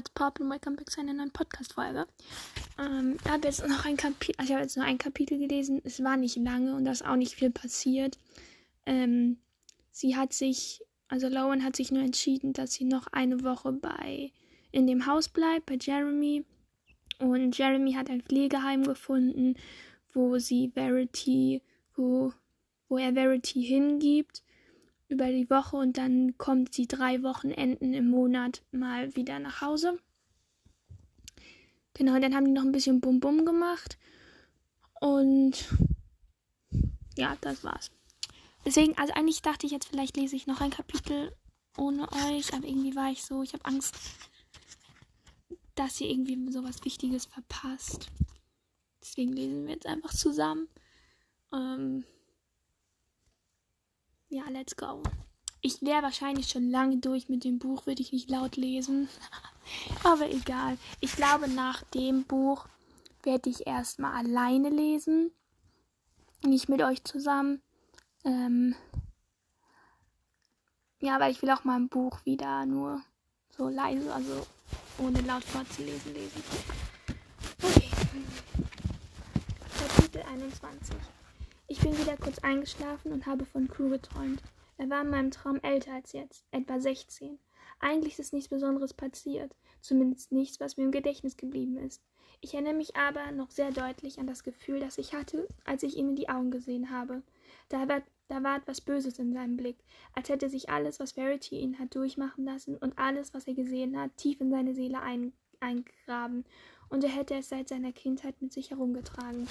what's pop und welcome back zu einer neuen Podcast-Folge. Ähm, ich habe jetzt noch ein Kapitel, also ich jetzt nur ein Kapitel gelesen. Es war nicht lange und da ist auch nicht viel passiert. Ähm, sie hat sich, also Lauren hat sich nur entschieden, dass sie noch eine Woche bei in dem Haus bleibt, bei Jeremy. Und Jeremy hat ein Pflegeheim gefunden, wo sie Verity, wo, wo er Verity hingibt über die Woche und dann kommt sie drei Wochenenden im Monat mal wieder nach Hause. Genau, dann haben die noch ein bisschen Bum-Bum gemacht. Und ja, das war's. Deswegen, also eigentlich dachte ich jetzt, vielleicht lese ich noch ein Kapitel ohne euch, aber irgendwie war ich so, ich habe Angst, dass ihr irgendwie sowas Wichtiges verpasst. Deswegen lesen wir jetzt einfach zusammen. Ähm, ja, let's go. Ich wäre wahrscheinlich schon lange durch mit dem Buch, würde ich nicht laut lesen. Aber egal. Ich glaube, nach dem Buch werde ich erstmal alleine lesen. Nicht mit euch zusammen. Ähm ja, weil ich will auch mal ein Buch wieder nur so leise, also ohne laut vorzulesen, lesen. Okay. Kapitel 21. Ich bin wieder kurz eingeschlafen und habe von Crew geträumt. Er war in meinem Traum älter als jetzt, etwa 16. Eigentlich ist nichts Besonderes passiert, zumindest nichts, was mir im Gedächtnis geblieben ist. Ich erinnere mich aber noch sehr deutlich an das Gefühl, das ich hatte, als ich ihm in die Augen gesehen habe. Da war, da war etwas Böses in seinem Blick, als hätte sich alles, was Verity ihn hat durchmachen lassen und alles, was er gesehen hat, tief in seine Seele ein, eingegraben, und er hätte es seit seiner Kindheit mit sich herumgetragen.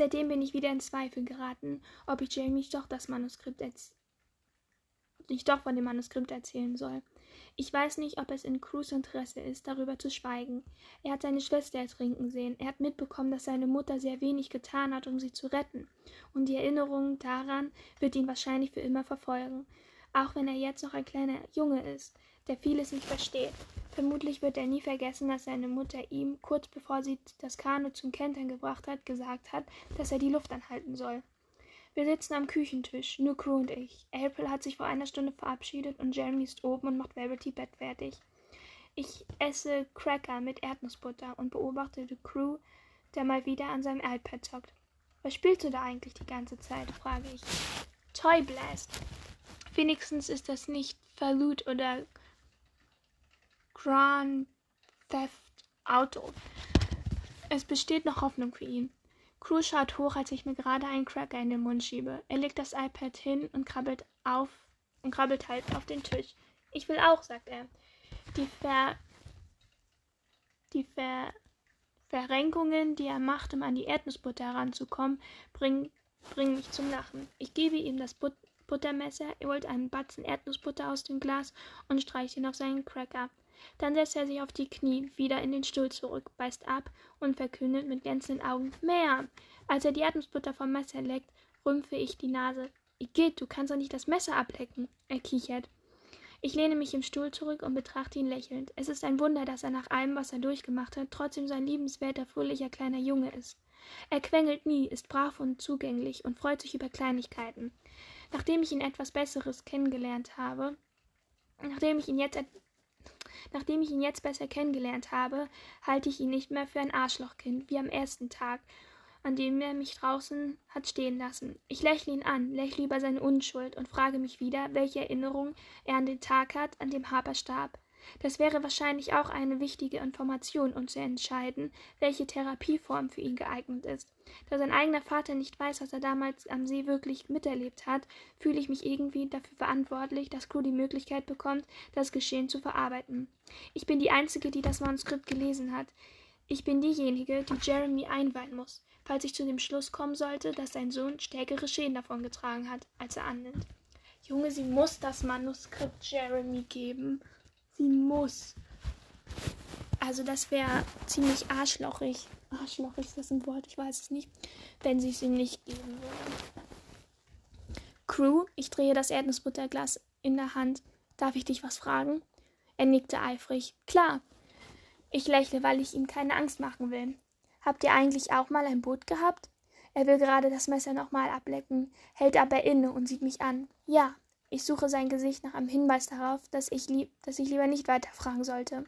Seitdem bin ich wieder in Zweifel geraten, ob ich Jamie doch das Manuskript nicht doch von dem Manuskript erzählen soll. Ich weiß nicht, ob es in Crews Interesse ist, darüber zu schweigen. Er hat seine Schwester ertrinken sehen. Er hat mitbekommen, dass seine Mutter sehr wenig getan hat, um sie zu retten. Und die Erinnerung daran wird ihn wahrscheinlich für immer verfolgen. Auch wenn er jetzt noch ein kleiner Junge ist, der vieles nicht versteht. Vermutlich wird er nie vergessen, dass seine Mutter ihm, kurz bevor sie das Kanu zum Kentern gebracht hat, gesagt hat, dass er die Luft anhalten soll. Wir sitzen am Küchentisch, nur Crew und ich. April hat sich vor einer Stunde verabschiedet und Jeremy ist oben und macht Verity Bett fertig. Ich esse Cracker mit Erdnussbutter und beobachte Crew, der mal wieder an seinem iPad zockt. Was spielst du da eigentlich die ganze Zeit? frage ich. Toy Blast. Wenigstens ist das nicht Falut oder Grand Theft Auto. Es besteht noch Hoffnung für ihn. Crew schaut hoch, als ich mir gerade einen Cracker in den Mund schiebe. Er legt das iPad hin und krabbelt auf und krabbelt halt auf den Tisch. Ich will auch, sagt er. Die Ver die Ver Verrenkungen, die er macht, um an die Erdnussbutter heranzukommen, bringen, bringen mich zum Lachen. Ich gebe ihm das But Buttermesser, er holt einen Batzen Erdnussbutter aus dem Glas und streicht ihn auf seinen Cracker. Dann setzt er sich auf die Knie, wieder in den Stuhl zurück, beißt ab und verkündet mit glänzenden Augen Mehr. Als er die Erdnussbutter vom Messer leckt, rümpfe ich die Nase. Igitt, du kannst doch nicht das Messer ablecken. Er kichert. Ich lehne mich im Stuhl zurück und betrachte ihn lächelnd. Es ist ein Wunder, dass er nach allem, was er durchgemacht hat, trotzdem so ein liebenswerter, fröhlicher kleiner Junge ist. Er quengelt nie, ist brav und zugänglich und freut sich über Kleinigkeiten. Nachdem ich ihn etwas Besseres kennengelernt habe, nachdem ich ihn jetzt Nachdem ich ihn jetzt besser kennengelernt habe, halte ich ihn nicht mehr für ein Arschlochkind, wie am ersten Tag, an dem er mich draußen hat stehen lassen. Ich lächle ihn an, lächle über seine Unschuld und frage mich wieder, welche Erinnerung er an den Tag hat, an dem Harper starb. Das wäre wahrscheinlich auch eine wichtige Information, um zu entscheiden, welche Therapieform für ihn geeignet ist. Da sein eigener Vater nicht weiß, was er damals am See wirklich miterlebt hat, fühle ich mich irgendwie dafür verantwortlich, dass Crew die Möglichkeit bekommt, das Geschehen zu verarbeiten. Ich bin die Einzige, die das Manuskript gelesen hat. Ich bin diejenige, die Jeremy einweihen muss, falls ich zu dem Schluss kommen sollte, dass sein Sohn stärkere Schäden davon getragen hat, als er annimmt. Junge, sie muss das Manuskript Jeremy geben. Sie muss. Also das wäre ziemlich arschlochig. Arschlochig ist das ein Wort, ich weiß es nicht. Wenn sie es ihm nicht geben würde. Crew, ich drehe das Erdnussbutterglas in der Hand. Darf ich dich was fragen? Er nickte eifrig. Klar. Ich lächle, weil ich ihm keine Angst machen will. Habt ihr eigentlich auch mal ein Boot gehabt? Er will gerade das Messer nochmal ablecken, hält aber inne und sieht mich an. Ja, Ich suche sein Gesicht nach einem Hinweis darauf, dass ich, lieb, dass ich lieber nicht weiterfragen sollte.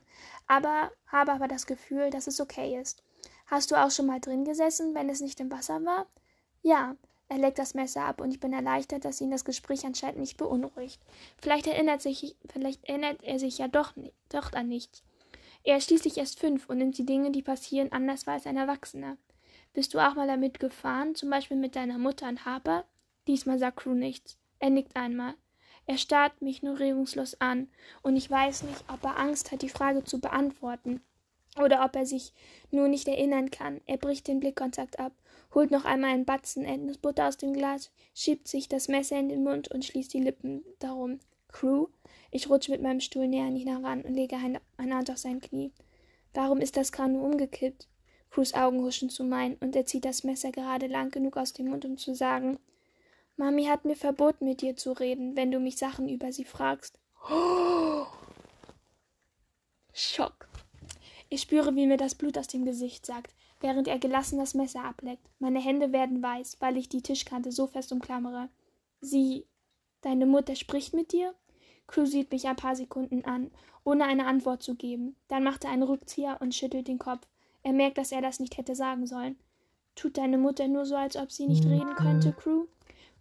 Aber habe aber das Gefühl, dass es okay ist. Hast du auch schon mal drin gesessen, wenn es nicht im Wasser war? Ja. Er legt das Messer ab und ich bin erleichtert, dass ihn das Gespräch anscheinend nicht beunruhigt. Vielleicht erinnert, sich, vielleicht erinnert er sich ja doch, doch an nichts. Er ist schließlich erst fünf und nimmt die Dinge, die passieren, anders wahr als ein Erwachsener. Bist du auch mal damit gefahren, zum Beispiel mit deiner Mutter und Harper? Diesmal sagt Crew nichts. Er nickt einmal. Er starrt mich nur regungslos an, und ich weiß nicht, ob er Angst hat, die Frage zu beantworten, oder ob er sich nur nicht erinnern kann. Er bricht den Blickkontakt ab, holt noch einmal einen Batzen Erdnussbutter aus dem Glas, schiebt sich das Messer in den Mund und schließt die Lippen darum. Crew? Ich rutsche mit meinem Stuhl näher an ihn heran und lege eine Hand auf sein Knie. Warum ist das Kanu umgekippt? Crews Augen huschen zu meinen und er zieht das Messer gerade lang genug aus dem Mund, um zu sagen: Mami hat mir verboten, mit dir zu reden, wenn du mich Sachen über sie fragst. Oh. Schock. Ich spüre, wie mir das Blut aus dem Gesicht sagt, während er gelassen das Messer ableckt. Meine Hände werden weiß, weil ich die Tischkante so fest umklammere. Sie. Deine Mutter spricht mit dir? Crew sieht mich ein paar Sekunden an, ohne eine Antwort zu geben. Dann macht er einen Rückzieher und schüttelt den Kopf. Er merkt, dass er das nicht hätte sagen sollen. Tut deine Mutter nur so, als ob sie nicht reden könnte, Crew?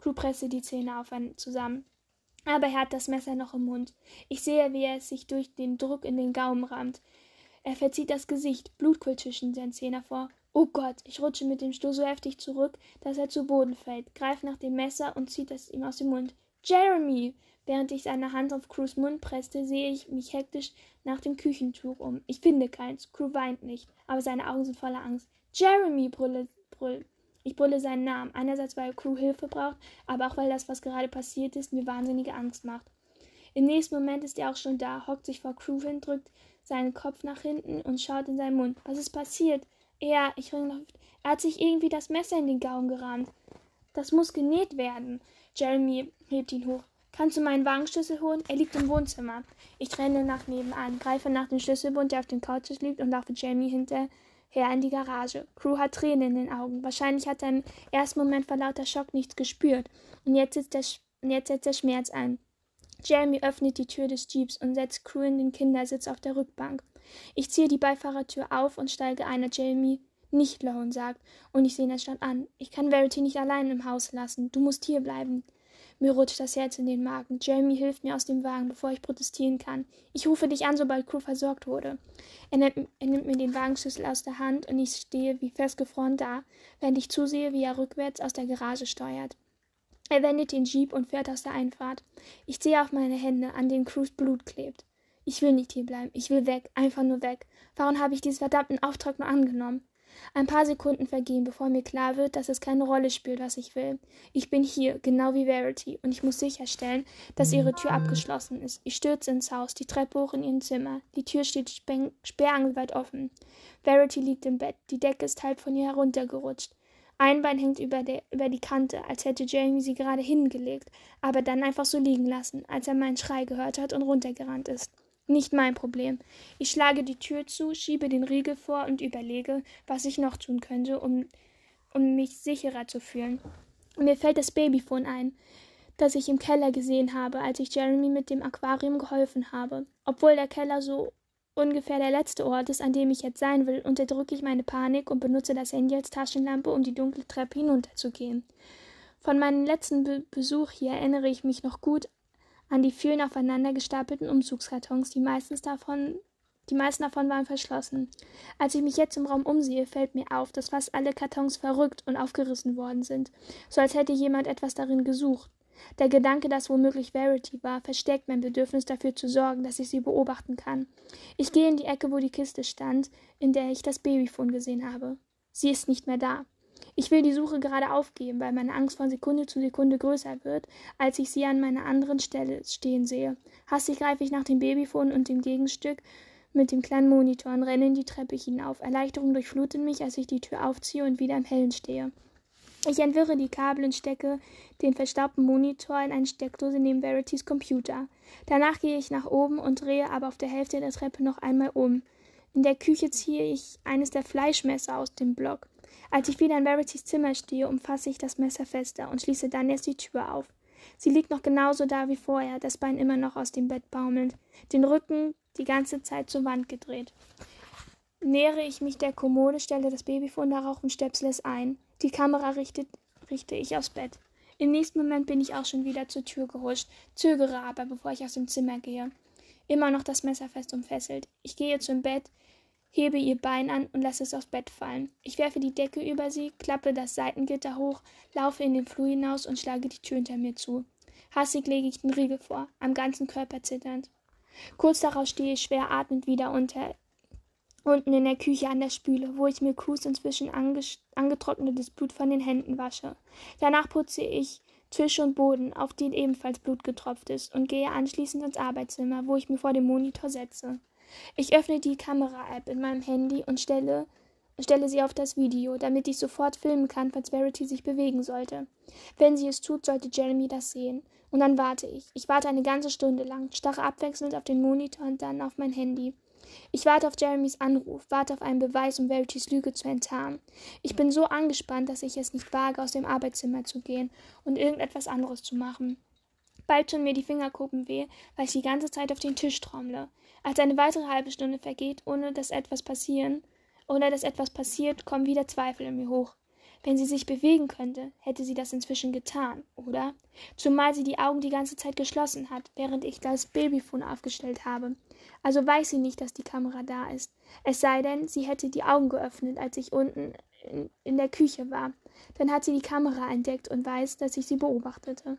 Crew presste die Zähne auf zusammen. Aber er hat das Messer noch im Mund. Ich sehe, wie er es sich durch den Druck in den Gaumen rammt. Er verzieht das Gesicht, Blut quillt zwischen seinen Zähnen hervor. Oh Gott, ich rutsche mit dem Stuhl so heftig zurück, dass er zu Boden fällt, greift nach dem Messer und zieht es ihm aus dem Mund. Jeremy! Während ich seine Hand auf Crews Mund presste, sehe ich mich hektisch nach dem Küchentuch um. Ich finde keins. Crew weint nicht, aber seine Augen sind voller Angst. Jeremy, brülle, brüll. Ich brülle seinen Namen. Einerseits, weil Crew Hilfe braucht, aber auch weil das, was gerade passiert ist, mir wahnsinnige Angst macht. Im nächsten Moment ist er auch schon da, hockt sich vor Crew hin, drückt seinen Kopf nach hinten und schaut in seinen Mund. Was ist passiert? Er, ich ringe Luft. Er hat sich irgendwie das Messer in den Gaumen gerammt. Das muss genäht werden. Jeremy hebt ihn hoch. Kannst du meinen Wagenschlüssel holen? Er liegt im Wohnzimmer. Ich renne nach nebenan, greife nach dem Schlüsselbund, der auf dem Couch liegt, und laufe Jamie hinterher in die Garage. Crew hat Tränen in den Augen. Wahrscheinlich hat er im ersten Moment vor lauter Schock nichts gespürt. Und jetzt setzt der, jetzt setzt der Schmerz ein. Jeremy öffnet die Tür des Jeeps und setzt Crew in den Kindersitz auf der Rückbank. Ich ziehe die Beifahrertür auf und steige ein, Jeremy nicht Lone sagt, und ich sehe ihn erstaunt an. Ich kann Verity nicht allein im Haus lassen. Du musst hier bleiben. Mir rutscht das Herz in den Magen. Jeremy hilft mir aus dem Wagen, bevor ich protestieren kann. Ich rufe dich an, sobald Crew versorgt wurde. Er nimmt, er nimmt mir den Wagenschlüssel aus der Hand und ich stehe wie festgefroren da, während ich zusehe, wie er rückwärts aus der Garage steuert. Er wendet den Jeep und fährt aus der Einfahrt. Ich sehe auf meine Hände, an denen Crews Blut klebt. Ich will nicht hier bleiben. Ich will weg. Einfach nur weg. Warum habe ich diesen verdammten Auftrag nur angenommen? Ein paar Sekunden vergehen, bevor mir klar wird, dass es keine Rolle spielt, was ich will. Ich bin hier, genau wie Verity, und ich muss sicherstellen, dass ihre Tür abgeschlossen ist. Ich stürze ins Haus, die Treppe hoch in ihrem Zimmer. Die Tür steht sperrangelweit offen. Verity liegt im Bett, die Decke ist halb von ihr heruntergerutscht. Ein Bein hängt über, der, über die Kante, als hätte Jamie sie gerade hingelegt, aber dann einfach so liegen lassen, als er meinen Schrei gehört hat und runtergerannt ist. Nicht mein Problem. Ich schlage die Tür zu, schiebe den Riegel vor und überlege, was ich noch tun könnte, um, um mich sicherer zu fühlen. Mir fällt das Babyphone ein, das ich im Keller gesehen habe, als ich Jeremy mit dem Aquarium geholfen habe. Obwohl der Keller so ungefähr der letzte Ort ist, an dem ich jetzt sein will, unterdrücke ich meine Panik und benutze das Handy als Taschenlampe, um die dunkle Treppe hinunterzugehen. Von meinem letzten Be Besuch hier erinnere ich mich noch gut an die vielen aufeinander gestapelten Umzugskartons, die meistens davon die meisten davon waren verschlossen. Als ich mich jetzt im Raum umsehe, fällt mir auf, dass fast alle Kartons verrückt und aufgerissen worden sind, so als hätte jemand etwas darin gesucht. Der Gedanke, dass womöglich Verity war, verstärkt mein Bedürfnis dafür zu sorgen, dass ich sie beobachten kann. Ich gehe in die Ecke, wo die Kiste stand, in der ich das Babyphone gesehen habe. Sie ist nicht mehr da. Ich will die Suche gerade aufgeben, weil meine Angst von Sekunde zu Sekunde größer wird, als ich sie an meiner anderen Stelle stehen sehe. Hastig greife ich nach dem Babyphone und dem Gegenstück mit dem kleinen Monitor und renne in die Treppe hinauf. Erleichterung durchflutet mich, als ich die Tür aufziehe und wieder im Hellen stehe. Ich entwirre die Kabel und stecke den verstaubten Monitor in eine Steckdose neben Verities Computer. Danach gehe ich nach oben und drehe aber auf der Hälfte der Treppe noch einmal um. In der Küche ziehe ich eines der Fleischmesser aus dem Block. Als ich wieder in Verities Zimmer stehe, umfasse ich das Messer fester und schließe dann erst die Tür auf. Sie liegt noch genauso da wie vorher, das Bein immer noch aus dem Bett baumelnd, den Rücken die ganze Zeit zur Wand gedreht. Nähere ich mich der Kommode, stelle das Babyfon darauf und stöpsel es ein. Die Kamera richtet, richte ich aufs Bett. Im nächsten Moment bin ich auch schon wieder zur Tür gehuscht, zögere aber, bevor ich aus dem Zimmer gehe. Immer noch das Messer fest umfesselt. Ich gehe zum Bett, hebe ihr Bein an und lasse es aufs Bett fallen. Ich werfe die Decke über sie, klappe das Seitengitter hoch, laufe in den Flur hinaus und schlage die Tür hinter mir zu. Hassig lege ich den Riegel vor, am ganzen Körper zitternd. Kurz darauf stehe ich schwer atmend wieder unter unten in der Küche an der Spüle, wo ich mir Cruz inzwischen angetrocknetes Blut von den Händen wasche. Danach putze ich Tisch und Boden, auf den ebenfalls Blut getropft ist, und gehe anschließend ins Arbeitszimmer, wo ich mich vor dem Monitor setze. Ich öffne die Kamera-App in meinem Handy und stelle, stelle sie auf das Video, damit ich sofort filmen kann, falls Verity sich bewegen sollte. Wenn sie es tut, sollte Jeremy das sehen. Und dann warte ich. Ich warte eine ganze Stunde lang, starre abwechselnd auf den Monitor und dann auf mein Handy. Ich warte auf Jeremys Anruf, warte auf einen Beweis, um Verities Lüge zu enttarnen. Ich bin so angespannt, dass ich es nicht wage, aus dem Arbeitszimmer zu gehen und irgendetwas anderes zu machen. Bald tun mir die Fingerkuppen weh, weil ich die ganze Zeit auf den Tisch trommle. Als eine weitere halbe Stunde vergeht, ohne dass etwas passieren, ohne dass etwas passiert, kommen wieder Zweifel in mir hoch. Wenn sie sich bewegen könnte, hätte sie das inzwischen getan, oder? Zumal sie die Augen die ganze Zeit geschlossen hat, während ich das Babyfon aufgestellt habe. Also weiß sie nicht, dass die Kamera da ist. Es sei denn, sie hätte die Augen geöffnet, als ich unten in, in der Küche war. Dann hat sie die Kamera entdeckt und weiß, dass ich sie beobachtete.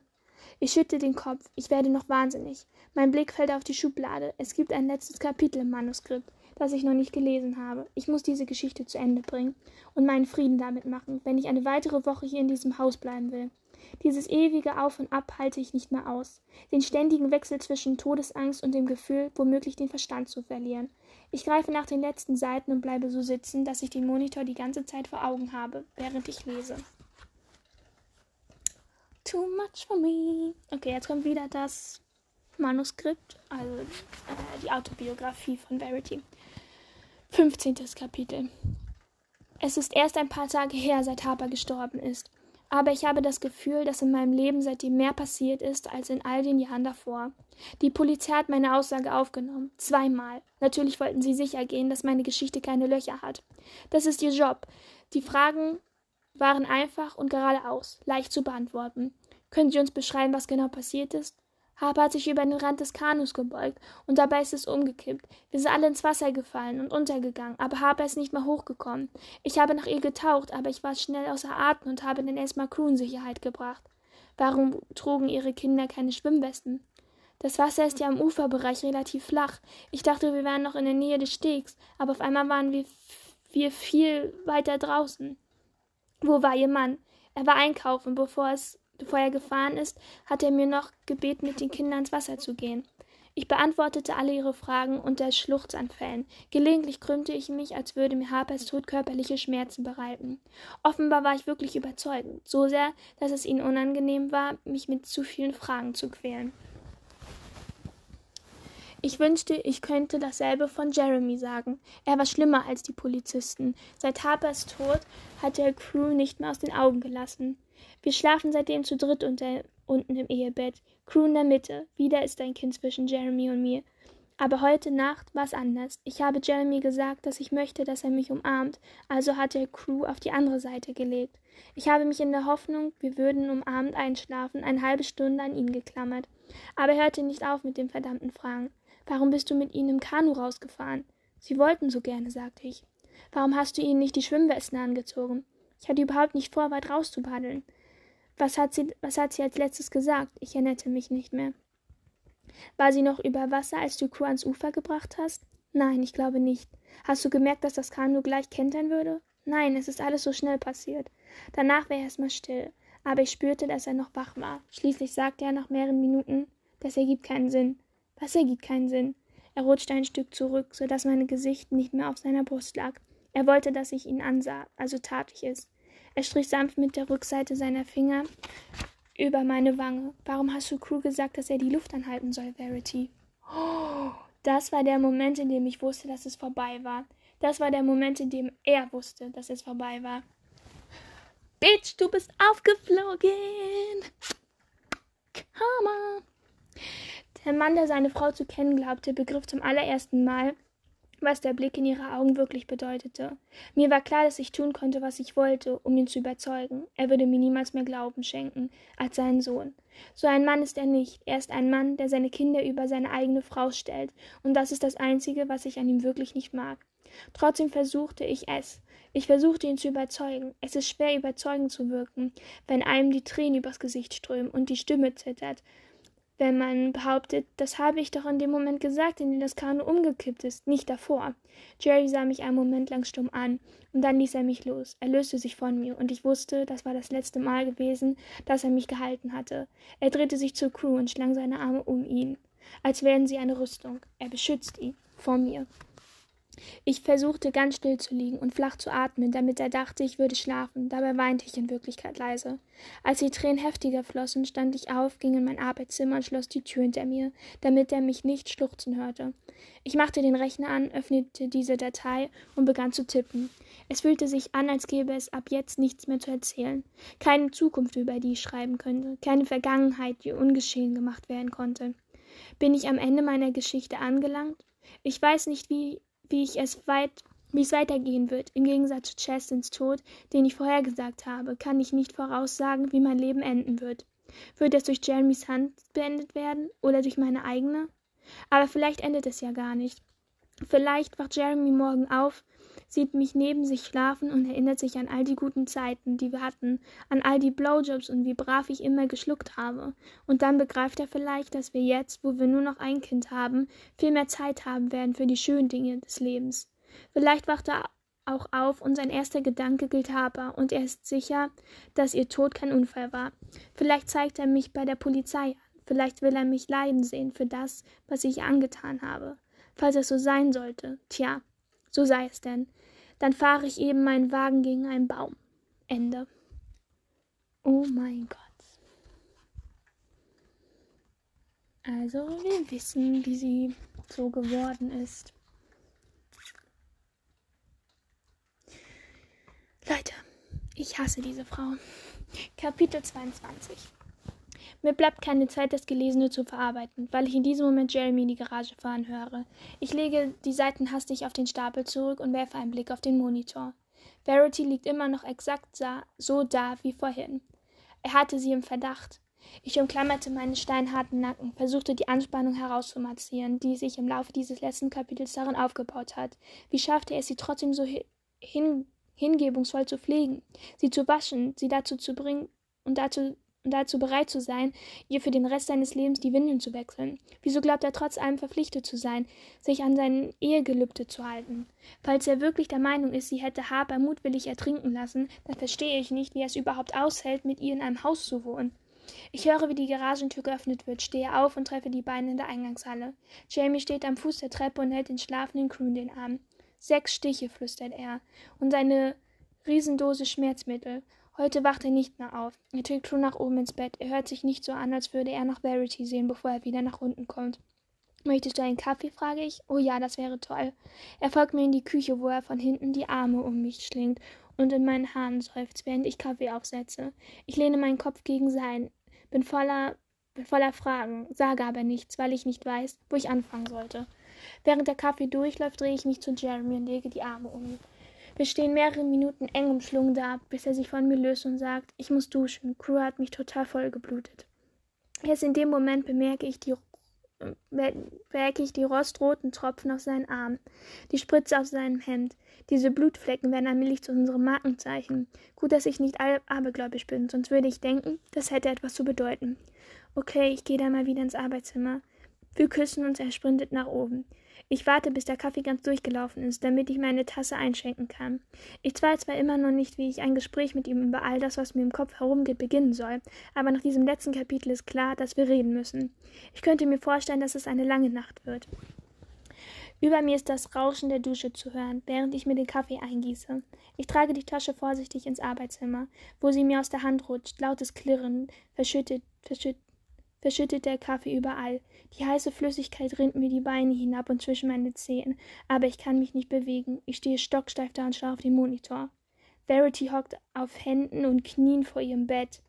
Ich schütte den Kopf. Ich werde noch wahnsinnig. Mein Blick fällt auf die Schublade. Es gibt ein letztes Kapitel im Manuskript, das ich noch nicht gelesen habe. Ich muss diese Geschichte zu Ende bringen und meinen Frieden damit machen, wenn ich eine weitere Woche hier in diesem Haus bleiben will. Dieses ewige Auf und Ab halte ich nicht mehr aus. Den ständigen Wechsel zwischen Todesangst und dem Gefühl, womöglich den Verstand zu verlieren. Ich greife nach den letzten Seiten und bleibe so sitzen, dass ich den Monitor die ganze Zeit vor Augen habe, während ich lese. Too much for me. Okay, jetzt kommt wieder das Manuskript, also äh, die Autobiografie von Verity. 15. Kapitel. Es ist erst ein paar Tage her, seit Harper gestorben ist aber ich habe das Gefühl, dass in meinem Leben seitdem mehr passiert ist als in all den Jahren davor. Die Polizei hat meine Aussage aufgenommen. Zweimal. Natürlich wollten sie sicher gehen, dass meine Geschichte keine Löcher hat. Das ist ihr Job. Die Fragen waren einfach und geradeaus, leicht zu beantworten. Können Sie uns beschreiben, was genau passiert ist? Harper hat sich über den Rand des Kanus gebeugt und dabei ist es umgekippt. Wir sind alle ins Wasser gefallen und untergegangen, aber Harper ist nicht mehr hochgekommen. Ich habe nach ihr getaucht, aber ich war schnell außer Atem und habe den erstmal Crew in Sicherheit gebracht. Warum trugen ihre Kinder keine Schwimmwesten? Das Wasser ist ja im Uferbereich relativ flach. Ich dachte, wir wären noch in der Nähe des Stegs, aber auf einmal waren wir, wir viel weiter draußen. Wo war Ihr Mann? Er war einkaufen, bevor es Bevor er gefahren ist, hat er mir noch gebeten, mit den Kindern ins Wasser zu gehen. Ich beantwortete alle ihre Fragen unter Schluchzanfällen. Gelegentlich krümmte ich mich, als würde mir Harpers Tod körperliche Schmerzen bereiten. Offenbar war ich wirklich überzeugend, so sehr, dass es ihnen unangenehm war, mich mit zu vielen Fragen zu quälen. Ich wünschte, ich könnte dasselbe von Jeremy sagen. Er war schlimmer als die Polizisten. Seit Harpers Tod hat er Crew nicht mehr aus den Augen gelassen. Wir schlafen seitdem zu dritt unter, unten im Ehebett. Crew in der Mitte. Wieder ist ein Kind zwischen Jeremy und mir. Aber heute Nacht war es anders. Ich habe Jeremy gesagt, dass ich möchte, dass er mich umarmt, also hat er Crew auf die andere Seite gelegt. Ich habe mich in der Hoffnung, wir würden umarmt einschlafen, eine halbe Stunde an ihn geklammert. Aber er hörte nicht auf mit dem verdammten Fragen. Warum bist du mit ihnen im Kanu rausgefahren? Sie wollten so gerne, sagte ich. Warum hast du ihnen nicht die Schwimmwesten angezogen? Ich hatte überhaupt nicht vor, weit rauszupaddeln. Was hat sie, was hat sie als letztes gesagt? Ich erinnerte mich nicht mehr. War sie noch über Wasser, als du Crew ans Ufer gebracht hast? Nein, ich glaube nicht. Hast du gemerkt, dass das Kanu gleich kentern würde? Nein, es ist alles so schnell passiert. Danach war er erstmal still, aber ich spürte, dass er noch wach war. Schließlich sagte er nach mehreren Minuten, das ergibt keinen Sinn. Was ergibt keinen Sinn? Er rutschte ein Stück zurück, so dass mein Gesicht nicht mehr auf seiner Brust lag. Er wollte, dass ich ihn ansah, also tat ich es. Er strich sanft mit der Rückseite seiner Finger über meine Wange. Warum hast du Crew gesagt, dass er die Luft anhalten soll, Verity? Oh, das war der Moment, in dem ich wusste, dass es vorbei war. Das war der Moment, in dem er wusste, dass es vorbei war. Bitch, du bist aufgeflogen! Karma. Der Mann, der seine Frau zu kennen glaubte, begriff zum allerersten Mal, was der Blick in ihre Augen wirklich bedeutete. Mir war klar, dass ich tun konnte, was ich wollte, um ihn zu überzeugen. Er würde mir niemals mehr Glauben schenken als seinen Sohn. So ein Mann ist er nicht. Er ist ein Mann, der seine Kinder über seine eigene Frau stellt, und das ist das Einzige, was ich an ihm wirklich nicht mag. Trotzdem versuchte ich es. Ich versuchte ihn zu überzeugen. Es ist schwer, überzeugend zu wirken, wenn einem die Tränen übers Gesicht strömen und die Stimme zittert wenn man behauptet, das habe ich doch in dem Moment gesagt, in dem das Kanu umgekippt ist, nicht davor. Jerry sah mich einen Moment lang stumm an, und dann ließ er mich los. Er löste sich von mir, und ich wusste, das war das letzte Mal gewesen, dass er mich gehalten hatte. Er drehte sich zur Crew und schlang seine Arme um ihn, als wären sie eine Rüstung. Er beschützte ihn vor mir. Ich versuchte ganz still zu liegen und flach zu atmen, damit er dachte, ich würde schlafen. Dabei weinte ich in Wirklichkeit leise. Als die Tränen heftiger flossen, stand ich auf, ging in mein Arbeitszimmer und schloss die Tür hinter mir, damit er mich nicht schluchzen hörte. Ich machte den Rechner an, öffnete diese Datei und begann zu tippen. Es fühlte sich an, als gäbe es ab jetzt nichts mehr zu erzählen. Keine Zukunft, über die ich schreiben könnte, keine Vergangenheit, die ungeschehen gemacht werden konnte. Bin ich am Ende meiner Geschichte angelangt? Ich weiß nicht, wie wie ich es weit wie es weitergehen wird. Im Gegensatz zu Chastins Tod, den ich vorhergesagt habe, kann ich nicht voraussagen, wie mein Leben enden wird. Wird es durch Jeremys Hand beendet werden oder durch meine eigene? Aber vielleicht endet es ja gar nicht. Vielleicht wacht Jeremy morgen auf, sieht mich neben sich schlafen und erinnert sich an all die guten Zeiten, die wir hatten, an all die Blowjobs und wie brav ich immer geschluckt habe. Und dann begreift er vielleicht, dass wir jetzt, wo wir nur noch ein Kind haben, viel mehr Zeit haben werden für die schönen Dinge des Lebens. Vielleicht wacht er auch auf und sein erster Gedanke gilt Harper und er ist sicher, dass ihr Tod kein Unfall war. Vielleicht zeigt er mich bei der Polizei an. Vielleicht will er mich leiden sehen für das, was ich angetan habe. Falls es so sein sollte, tja, so sei es denn. Dann fahre ich eben meinen Wagen gegen einen Baum. Ende. Oh mein Gott. Also, wir wissen, wie sie so geworden ist. Leute, ich hasse diese Frau. Kapitel 22. Mir bleibt keine Zeit, das Gelesene zu verarbeiten, weil ich in diesem Moment Jeremy in die Garage fahren höre. Ich lege die Seiten hastig auf den Stapel zurück und werfe einen Blick auf den Monitor. Verity liegt immer noch exakt so da wie vorhin. Er hatte sie im Verdacht. Ich umklammerte meinen steinharten Nacken, versuchte die Anspannung herauszumassieren, die sich im Laufe dieses letzten Kapitels darin aufgebaut hat. Wie schaffte er es, sie trotzdem so hin hingebungsvoll zu pflegen, sie zu waschen, sie dazu zu bringen und dazu und dazu bereit zu sein, ihr für den Rest seines Lebens die Windeln zu wechseln? Wieso glaubt er trotz allem verpflichtet zu sein, sich an sein Ehegelübde zu halten? Falls er wirklich der Meinung ist, sie hätte Harper mutwillig ertrinken lassen, dann verstehe ich nicht, wie er es überhaupt aushält, mit ihr in einem Haus zu wohnen. Ich höre, wie die Garagentür geöffnet wird, stehe auf und treffe die beiden in der Eingangshalle. Jamie steht am Fuß der Treppe und hält den schlafenden Crew in den Arm. Sechs Stiche, flüstert er, und seine Riesendose Schmerzmittel. Heute wacht er nicht mehr auf. Er trägt True nach oben ins Bett. Er hört sich nicht so an, als würde er nach Verity sehen, bevor er wieder nach unten kommt. Möchtest du einen Kaffee? frage ich. Oh ja, das wäre toll. Er folgt mir in die Küche, wo er von hinten die Arme um mich schlingt und in meinen Haaren seufzt, während ich Kaffee aufsetze. Ich lehne meinen Kopf gegen sein, bin voller, bin voller Fragen, sage aber nichts, weil ich nicht weiß, wo ich anfangen sollte. Während der Kaffee durchläuft, drehe ich mich zu Jeremy und lege die Arme um ihn. Wir stehen mehrere Minuten eng umschlungen da, bis er sich von mir löst und sagt, ich muss duschen. Crew hat mich total vollgeblutet. Erst in dem Moment bemerke ich die merke ich die rostroten Tropfen auf seinen Arm, die Spritze auf seinem Hemd. Diese Blutflecken werden allmählich zu unserem Markenzeichen. Gut, dass ich nicht abergläubisch bin, sonst würde ich denken, das hätte etwas zu bedeuten. Okay, ich gehe dann mal wieder ins Arbeitszimmer. Wir küssen uns, er sprintet nach oben. Ich warte, bis der Kaffee ganz durchgelaufen ist, damit ich meine Tasse einschenken kann. Ich weiß zwar immer noch nicht, wie ich ein Gespräch mit ihm über all das, was mir im Kopf herumgeht, beginnen soll, aber nach diesem letzten Kapitel ist klar, dass wir reden müssen. Ich könnte mir vorstellen, dass es eine lange Nacht wird. Über mir ist das Rauschen der Dusche zu hören, während ich mir den Kaffee eingieße. Ich trage die Tasche vorsichtig ins Arbeitszimmer, wo sie mir aus der Hand rutscht, lautes Klirren, verschüttet, verschüttet verschüttet der Kaffee überall. Die heiße Flüssigkeit rinnt mir die Beine hinab und zwischen meine Zehen, aber ich kann mich nicht bewegen. Ich stehe stocksteif da und schaue auf den Monitor. Verity hockt auf Händen und Knien vor ihrem Bett.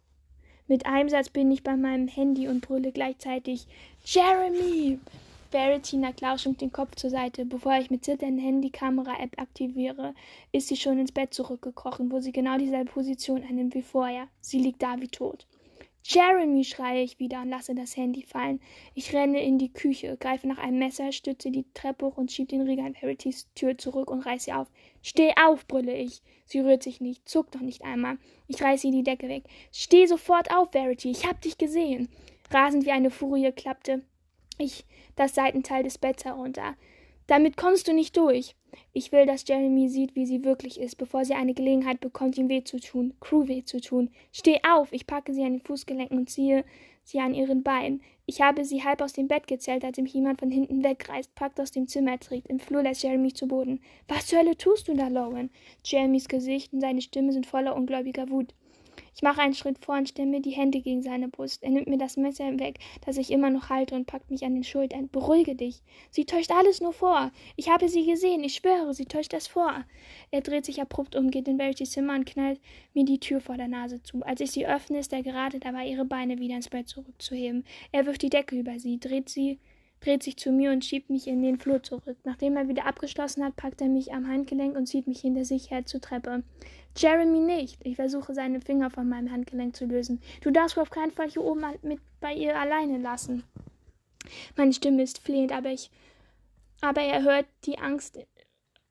Mit einem Satz bin ich bei meinem Handy und brülle gleichzeitig Jeremy! Verity neigt lauschend den Kopf zur Seite. Bevor ich mit zitternden Handy Kamera-App aktiviere, ist sie schon ins Bett zurückgekrochen, wo sie genau dieselbe Position einnimmt wie vorher. Sie liegt da wie tot. Jeremy, schreie ich wieder und lasse das Handy fallen. Ich renne in die Küche, greife nach einem Messer, stütze die Treppe hoch und schiebe den Riegel an Veritys Tür zurück und reiße sie auf. Steh auf, brülle ich. Sie rührt sich nicht, zuckt noch nicht einmal. Ich reiße ihr die Decke weg. Steh sofort auf, Verity, ich hab dich gesehen. Rasend wie eine Furie klappte ich das Seitenteil des Betts herunter. Damit kommst du nicht durch. Ich will, dass Jeremy sieht, wie sie wirklich ist, bevor sie eine Gelegenheit bekommt, ihm weh zu tun, Crew weh zu tun. Steh auf! Ich packe sie an den Fußgelenken und ziehe sie an ihren Beinen. Ich habe sie halb aus dem Bett gezählt, als mich jemand von hinten wegreißt, packt aus dem Zimmer, trägt. Im Flur lässt Jeremy zu Boden. Was zur Hölle tust du da, Lauren? Jeremys Gesicht und seine Stimme sind voller ungläubiger Wut. Ich mache einen Schritt vor und stemme die Hände gegen seine Brust. Er nimmt mir das Messer weg, das ich immer noch halte, und packt mich an den Schultern. Beruhige dich. Sie täuscht alles nur vor. Ich habe sie gesehen. Ich schwöre, sie täuscht das vor. Er dreht sich abrupt um, geht in Verity's Zimmer und knallt mir die Tür vor der Nase zu. Als ich sie öffne, ist er gerade dabei, ihre Beine wieder ins Bett zurückzuheben. Er wirft die Decke über sie, dreht sie dreht sich zu mir und schiebt mich in den Flur zurück. Nachdem er wieder abgeschlossen hat, packt er mich am Handgelenk und zieht mich hinter sich her zur Treppe. Jeremy nicht. Ich versuche seine Finger von meinem Handgelenk zu lösen. Du darfst auf keinen Fall hier oben mit bei ihr alleine lassen. Meine Stimme ist flehend, aber ich aber er hört die Angst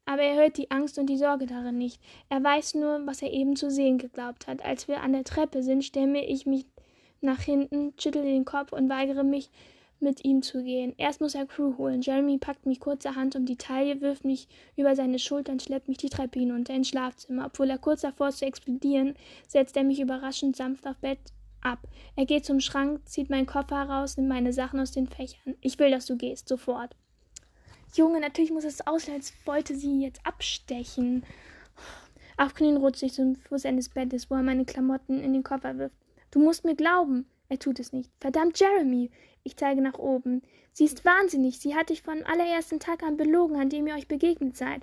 aber er hört die Angst und die Sorge darin nicht. Er weiß nur, was er eben zu sehen geglaubt hat. Als wir an der Treppe sind, stemme ich mich nach hinten, schüttle den Kopf und weigere mich, mit ihm zu gehen. Erst muss er Crew holen. Jeremy packt mich kurzerhand um die Taille, wirft mich über seine Schultern, schleppt mich die Treppe hinunter ins Schlafzimmer. Obwohl er kurz davor ist zu explodieren, setzt er mich überraschend sanft auf Bett ab. Er geht zum Schrank, zieht meinen Koffer heraus, nimmt meine Sachen aus den Fächern. Ich will, dass du gehst, sofort. Junge, natürlich muss es aussehen, als wollte sie jetzt abstechen. Auf Knien rutscht ich zum Fußende des Bettes, wo er meine Klamotten in den Koffer wirft. Du musst mir glauben. Er tut es nicht. Verdammt, Jeremy! Ich zeige nach oben. Sie ist wahnsinnig. Sie hat dich von allerersten Tag an belogen, an dem ihr euch begegnet seid.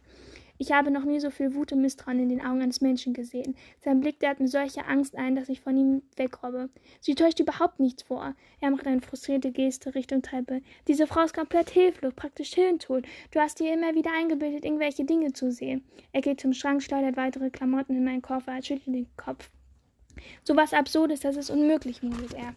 Ich habe noch nie so viel Wut und Misstrauen in den Augen eines Menschen gesehen. Sein Blick därt mir solche Angst ein, dass ich von ihm wegrobbe. Sie täuscht überhaupt nichts vor. Er macht eine frustrierte Geste Richtung Treppe. Diese Frau ist komplett hilflos, praktisch hirntot. Du hast dir immer wieder eingebildet, irgendwelche Dinge zu sehen. Er geht zum Schrank, schleudert weitere Klamotten in meinen Koffer, schüttelt den Kopf. So was Absurdes, das ist unmöglich, murmelt er.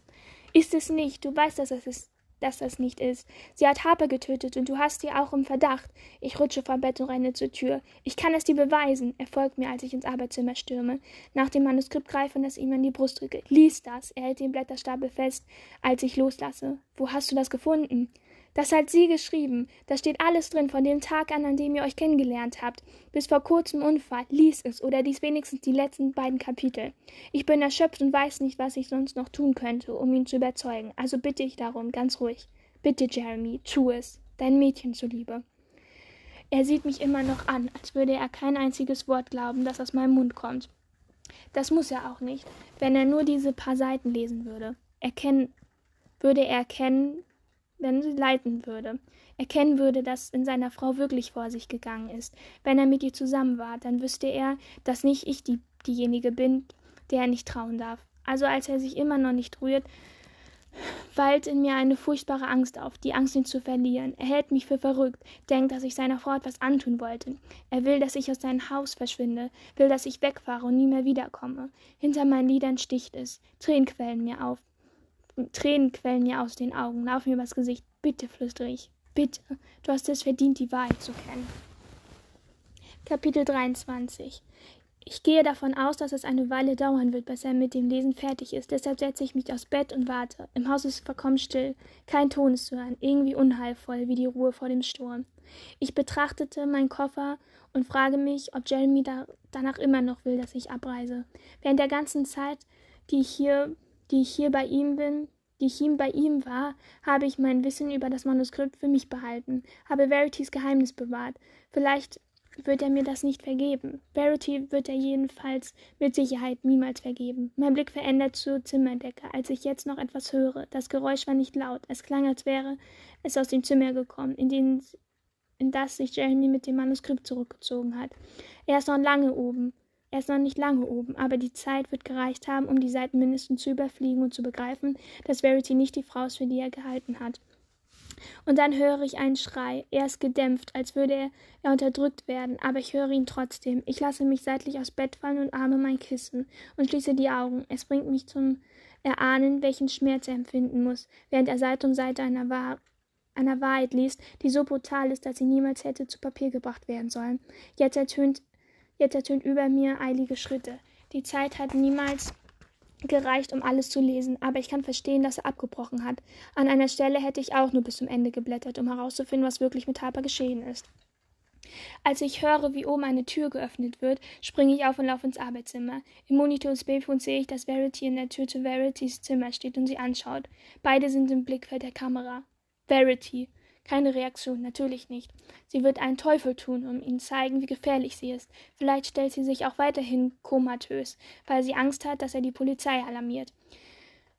Ist es nicht, du weißt, dass es ist, dass das nicht ist. Sie hat Harper getötet und du hast sie auch im Verdacht. Ich rutsche vom Bett und renne zur Tür. Ich kann es dir beweisen. Er folgt mir, als ich ins Arbeitszimmer stürme. Nach dem Manuskript greife und es ihm an die Brust drücke. Lies das. Er hält den Blätterstapel fest, als ich loslasse. Wo hast du das gefunden? Das hat sie geschrieben. Da steht alles drin von dem Tag an, an dem ihr euch kennengelernt habt. Bis vor kurzem Unfall. Lies es oder lies wenigstens die letzten beiden Kapitel. Ich bin erschöpft und weiß nicht, was ich sonst noch tun könnte, um ihn zu überzeugen. Also bitte ich darum, ganz ruhig. Bitte, Jeremy, tu es. Dein Mädchen zuliebe. Er sieht mich immer noch an, als würde er kein einziges Wort glauben, das aus meinem Mund kommt. Das muss er auch nicht, wenn er nur diese paar Seiten lesen würde. Erkennen, würde er erkennen, wenn sie leiden würde, erkennen würde, dass in seiner Frau wirklich vor sich gegangen ist. Wenn er mit ihr zusammen war, dann wüsste er, dass nicht ich die, diejenige bin, der er nicht trauen darf. Also als er sich immer noch nicht rührt, wallt in mir eine furchtbare Angst auf, die Angst, ihn zu verlieren. Er hält mich für verrückt, denkt, dass ich seiner Frau etwas antun wollte. Er will, dass ich aus seinem Haus verschwinde, will, dass ich wegfahre und nie mehr wiederkomme. Hinter meinen Lidern sticht es, Tränen quellen mir auf. Tränen quellen mir aus den Augen, laufen mir übers Gesicht. Bitte, flüstere ich. Bitte, du hast es verdient, die Wahrheit zu kennen. Kapitel 23 Ich gehe davon aus, dass es eine Weile dauern wird, bis er mit dem Lesen fertig ist. Deshalb setze ich mich aufs Bett und warte. Im Haus ist es vollkommen still. Kein Ton ist zu hören. Irgendwie unheilvoll, wie die Ruhe vor dem Sturm. Ich betrachtete meinen Koffer und frage mich, ob Jeremy da danach immer noch will, dass ich abreise. Während der ganzen Zeit, die ich hier die ich hier bei ihm bin, die ich ihm bei ihm war, habe ich mein Wissen über das Manuskript für mich behalten, habe Verities Geheimnis bewahrt. Vielleicht wird er mir das nicht vergeben. Verity wird er jedenfalls mit Sicherheit niemals vergeben. Mein Blick verändert zur Zimmerdecke, als ich jetzt noch etwas höre. Das Geräusch war nicht laut. Es klang, als wäre es aus dem Zimmer gekommen, in, den, in das sich Jeremy mit dem Manuskript zurückgezogen hat. Er ist noch lange oben Er ist noch nicht lange oben, aber die Zeit wird gereicht haben, um die Seiten mindestens zu überfliegen und zu begreifen, dass Verity nicht die Frau ist, für die er gehalten hat. Und dann höre ich einen Schrei. Er ist gedämpft, als würde er, er unterdrückt werden, aber ich höre ihn trotzdem. Ich lasse mich seitlich aufs Bett fallen und arme mein Kissen und schließe die Augen. Es bringt mich zum Erahnen, welchen Schmerz er empfinden muss, während er Seite um Seite einer, Wahr einer Wahrheit liest, die so brutal ist, dass sie niemals hätte zu Papier gebracht werden sollen. Jetzt ertönt, jetzt ertönt über mir eilige Schritte. Die Zeit hat niemals gereicht, um alles zu lesen, aber ich kann verstehen, dass er abgebrochen hat. An einer Stelle hätte ich auch nur bis zum Ende geblättert, um herauszufinden, was wirklich mit Harper geschehen ist. Als ich höre, wie oben eine Tür geöffnet wird, springe ich auf und laufe ins Arbeitszimmer. Im Monitor des Babyphones sehe ich, dass Verity in der Tür zu Verities Zimmer steht und sie anschaut. Beide sind im Blickfeld der Kamera. Verity. Keine Reaktion, natürlich nicht. Sie wird einen Teufel tun, um ihnen zeigen, wie gefährlich sie ist. Vielleicht stellt sie sich auch weiterhin komatös, weil sie Angst hat, dass er die Polizei alarmiert.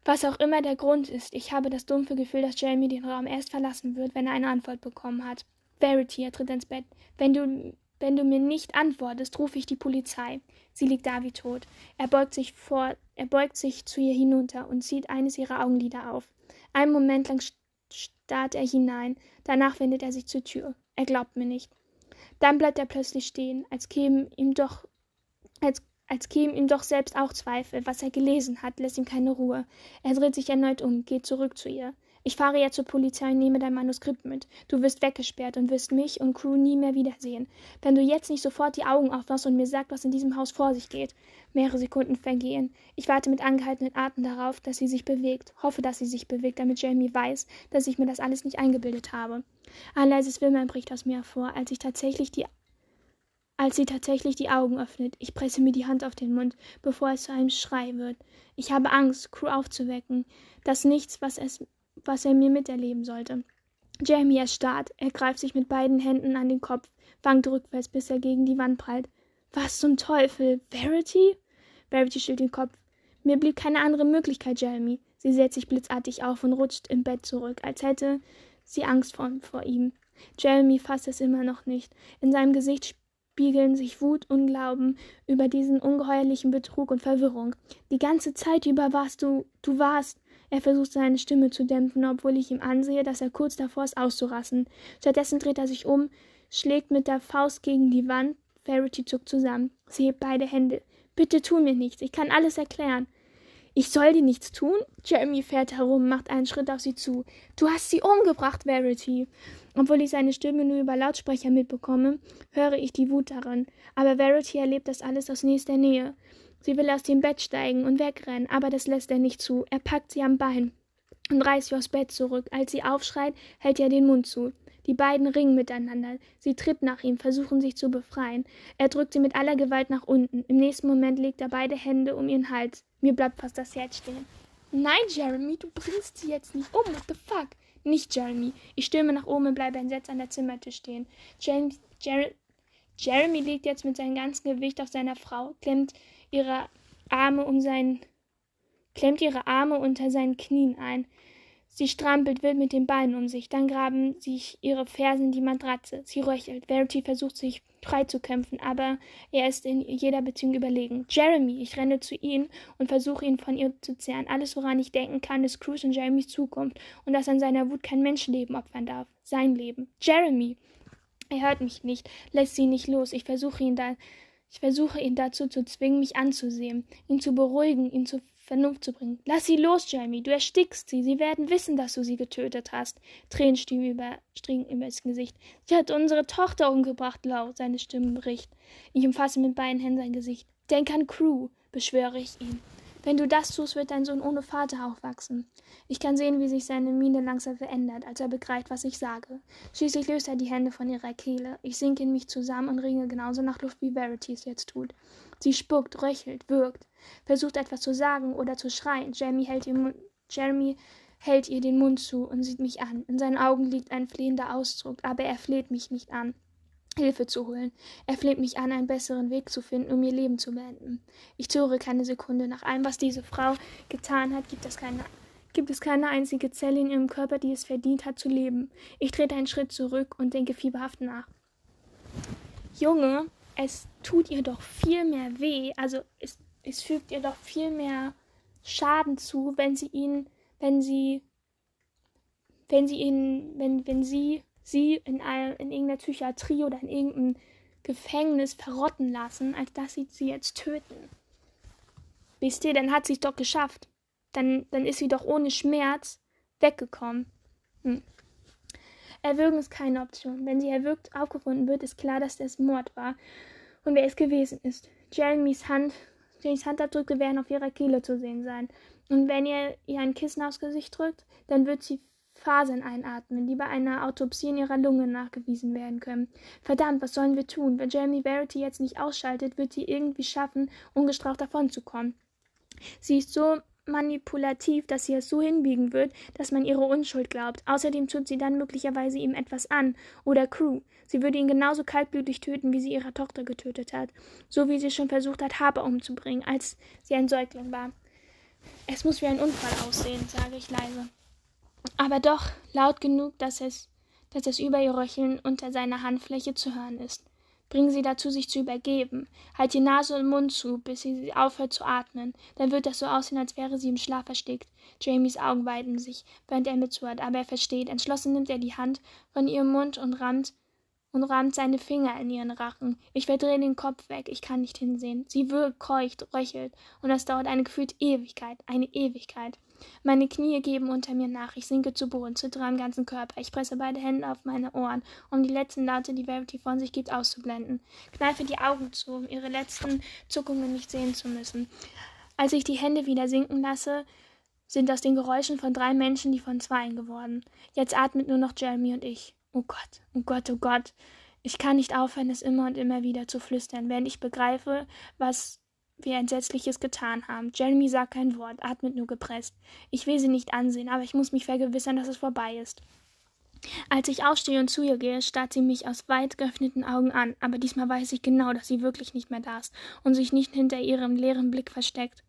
Was auch immer der Grund ist, ich habe das dumpfe Gefühl, dass Jamie den Raum erst verlassen wird, wenn er eine Antwort bekommen hat. Verity, er tritt ins Bett. Wenn du, wenn du mir nicht antwortest, rufe ich die Polizei. Sie liegt da wie tot. Er beugt sich vor, er beugt sich zu ihr hinunter und zieht eines ihrer Augenlider auf. Einen Moment lang starrt er hinein, danach wendet er sich zur Tür. Er glaubt mir nicht. Dann bleibt er plötzlich stehen, als kämen ihm doch als, als kämen ihm doch selbst auch Zweifel. Was er gelesen hat, lässt ihm keine Ruhe. Er dreht sich erneut um, geht zurück zu ihr. Ich fahre jetzt zur Polizei und nehme dein Manuskript mit. Du wirst weggesperrt und wirst mich und Crew nie mehr wiedersehen. Wenn du jetzt nicht sofort die Augen aufmachst und mir sagst, was in diesem Haus vor sich geht. Mehrere Sekunden vergehen. Ich warte mit angehaltenen Atem darauf, dass sie sich bewegt. Hoffe, dass sie sich bewegt, damit Jamie weiß, dass ich mir das alles nicht eingebildet habe. Ein leises Wimmern bricht aus mir hervor, als ich tatsächlich die als sie tatsächlich die Augen öffnet. Ich presse mir die Hand auf den Mund, bevor es zu einem Schrei wird. Ich habe Angst, Crew aufzuwecken. Das Nichts, was es was er mir miterleben sollte. Jamie erstarrt, er greift sich mit beiden Händen an den Kopf, wankt rückwärts, bis er gegen die Wand prallt. Was zum Teufel? Verity? Verity schüttelt den Kopf. Mir blieb keine andere Möglichkeit, Jeremy. Sie setzt sich blitzartig auf und rutscht im Bett zurück, als hätte sie Angst vor, vor ihm. Jeremy fasst es immer noch nicht. In seinem Gesicht spiegeln sich Wut und Glauben über diesen ungeheuerlichen Betrug und Verwirrung. Die ganze Zeit über warst du, du warst, er versucht seine Stimme zu dämpfen, obwohl ich ihm ansehe, dass er kurz davor ist, auszurassen. Stattdessen dreht er sich um, schlägt mit der Faust gegen die Wand. Verity zuckt zusammen. Sie hebt beide Hände. Bitte tu mir nichts, ich kann alles erklären. Ich soll dir nichts tun? Jeremy fährt herum, macht einen Schritt auf sie zu. Du hast sie umgebracht, Verity. Obwohl ich seine Stimme nur über Lautsprecher mitbekomme, höre ich die Wut darin. Aber Verity erlebt das alles aus nächster Nähe. Sie will aus dem Bett steigen und wegrennen, aber das lässt er nicht zu. Er packt sie am Bein und reißt sie aufs Bett zurück. Als sie aufschreit, hält er den Mund zu. Die beiden ringen miteinander. Sie tritt nach ihm, versuchen sich zu befreien. Er drückt sie mit aller Gewalt nach unten. Im nächsten Moment legt er beide Hände um ihren Hals. Mir bleibt fast das Herz stehen. Nein, Jeremy, du bringst sie jetzt nicht um. What the fuck? Nicht Jeremy. Ich stürme nach oben und bleibe entsetzt an der Zimmertisch stehen. James, Jer Jeremy liegt jetzt mit seinem ganzen Gewicht auf seiner Frau, klemmt ihre Arme um sein, klemmt ihre Arme unter seinen Knien ein. Sie strampelt wild mit den Beinen um sich, dann graben sich ihre Fersen in die Matratze. Sie röchelt. Verity versucht sich frei zu kämpfen, aber er ist in jeder Beziehung überlegen. Jeremy, ich renne zu ihm und versuche ihn von ihr zu zehren. Alles, woran ich denken kann, ist Cruz und Jeremys Zukunft und dass an seiner Wut kein Menschenleben opfern darf. Sein Leben. Jeremy! Er hört mich nicht, lässt sie nicht los. Ich versuche ihn da ich versuche ihn dazu zu zwingen, mich anzusehen, ihn zu beruhigen, ihn zur Vernunft zu bringen. Lass sie los, Jamie, du erstickst sie. Sie werden wissen, dass du sie getötet hast. Tränen stiegen über, stiegen über das Gesicht. Sie hat unsere Tochter umgebracht, laut, seine Stimme bricht. Ich umfasse mit beiden Händen sein Gesicht. Denk an Crew, beschwöre ich ihn. Wenn du das tust, wird dein Sohn ohne Vater aufwachsen. Ich kann sehen, wie sich seine Miene langsam verändert, als er begreift, was ich sage. Schließlich löst er die Hände von ihrer Kehle. Ich sinke in mich zusammen und ringe genauso nach Luft, wie Verity es jetzt tut. Sie spuckt, röchelt, wirkt, versucht etwas zu sagen oder zu schreien. Jeremy hält ihr, Jeremy hält ihr den Mund zu und sieht mich an. In seinen Augen liegt ein flehender Ausdruck, aber er fleht mich nicht an. Hilfe zu holen. Er fleht mich an, einen besseren Weg zu finden, um ihr Leben zu beenden. Ich zögere keine Sekunde. Nach allem, was diese Frau getan hat, gibt es keine, gibt es keine einzige Zelle in ihrem Körper, die es verdient hat zu leben. Ich trete einen Schritt zurück und denke fieberhaft nach. Junge, es tut ihr doch viel mehr weh, also es, es fügt ihr doch viel mehr Schaden zu, wenn sie ihn, wenn sie, wenn sie ihn, wenn, wenn sie sie in, ein, in irgendeiner Psychiatrie oder in irgendeinem Gefängnis verrotten lassen, als dass sie sie jetzt töten. Wisst ihr, dann hat sie es doch geschafft. Dann, dann ist sie doch ohne Schmerz weggekommen. Hm. Erwürgen ist keine Option. Wenn sie erwürgt aufgefunden wird, ist klar, dass das Mord war und wer es gewesen ist. Jeremys Hand, Jeremys Handabdrücke werden auf ihrer Kehle zu sehen sein. Und wenn ihr ihr ein Kissen aufs Gesicht drückt, dann wird sie Fasern einatmen, die bei einer Autopsie in ihrer Lunge nachgewiesen werden können. Verdammt, was sollen wir tun? Wenn Jeremy Verity jetzt nicht ausschaltet, wird sie irgendwie schaffen, ungestraft davonzukommen. Sie ist so manipulativ, dass sie es so hinbiegen wird, dass man ihre Unschuld glaubt. Außerdem tut sie dann möglicherweise ihm etwas an. Oder Crew. Sie würde ihn genauso kaltblütig töten, wie sie ihre Tochter getötet hat. So wie sie schon versucht hat, Harper umzubringen, als sie ein Säugling war. Es muss wie ein Unfall aussehen, sage ich leise. Aber doch laut genug, dass es, dass es über ihr Röcheln unter seiner Handfläche zu hören ist. Bring sie dazu, sich zu übergeben. Halt die Nase und Mund zu, bis sie aufhört zu atmen. Dann wird das so aussehen, als wäre sie im Schlaf erstickt. Jamies Augen weiten sich, während er mitzuhört, aber er versteht. Entschlossen nimmt er die Hand von ihrem Mund und rammt und rammt seine Finger in ihren Rachen. Ich verdrehe den Kopf weg, ich kann nicht hinsehen. Sie wirkt, keucht, röchelt, und das dauert eine gefühlte Ewigkeit, eine Ewigkeit. Meine Knie geben unter mir nach. Ich sinke zu Boden, zittere am ganzen Körper. Ich presse beide Hände auf meine Ohren, um die letzten Laute, die Verity von sich gibt, auszublenden. Kneife die Augen zu, um ihre letzten Zuckungen nicht sehen zu müssen. Als ich die Hände wieder sinken lasse, sind aus den Geräuschen von drei Menschen die von zweien geworden. Jetzt atmet nur noch Jeremy und ich. Oh Gott, oh Gott, oh Gott. Ich kann nicht aufhören, es immer und immer wieder zu flüstern, während ich begreife, was wir Entsetzliches getan haben. Jeremy sagt kein Wort, atmet nur gepresst. Ich will sie nicht ansehen, aber ich muss mich vergewissern, dass es vorbei ist. Als ich aufstehe und zu ihr gehe, starrt sie mich aus weit geöffneten Augen an, aber diesmal weiß ich genau, dass sie wirklich nicht mehr da ist und sich nicht hinter ihrem leeren Blick versteckt.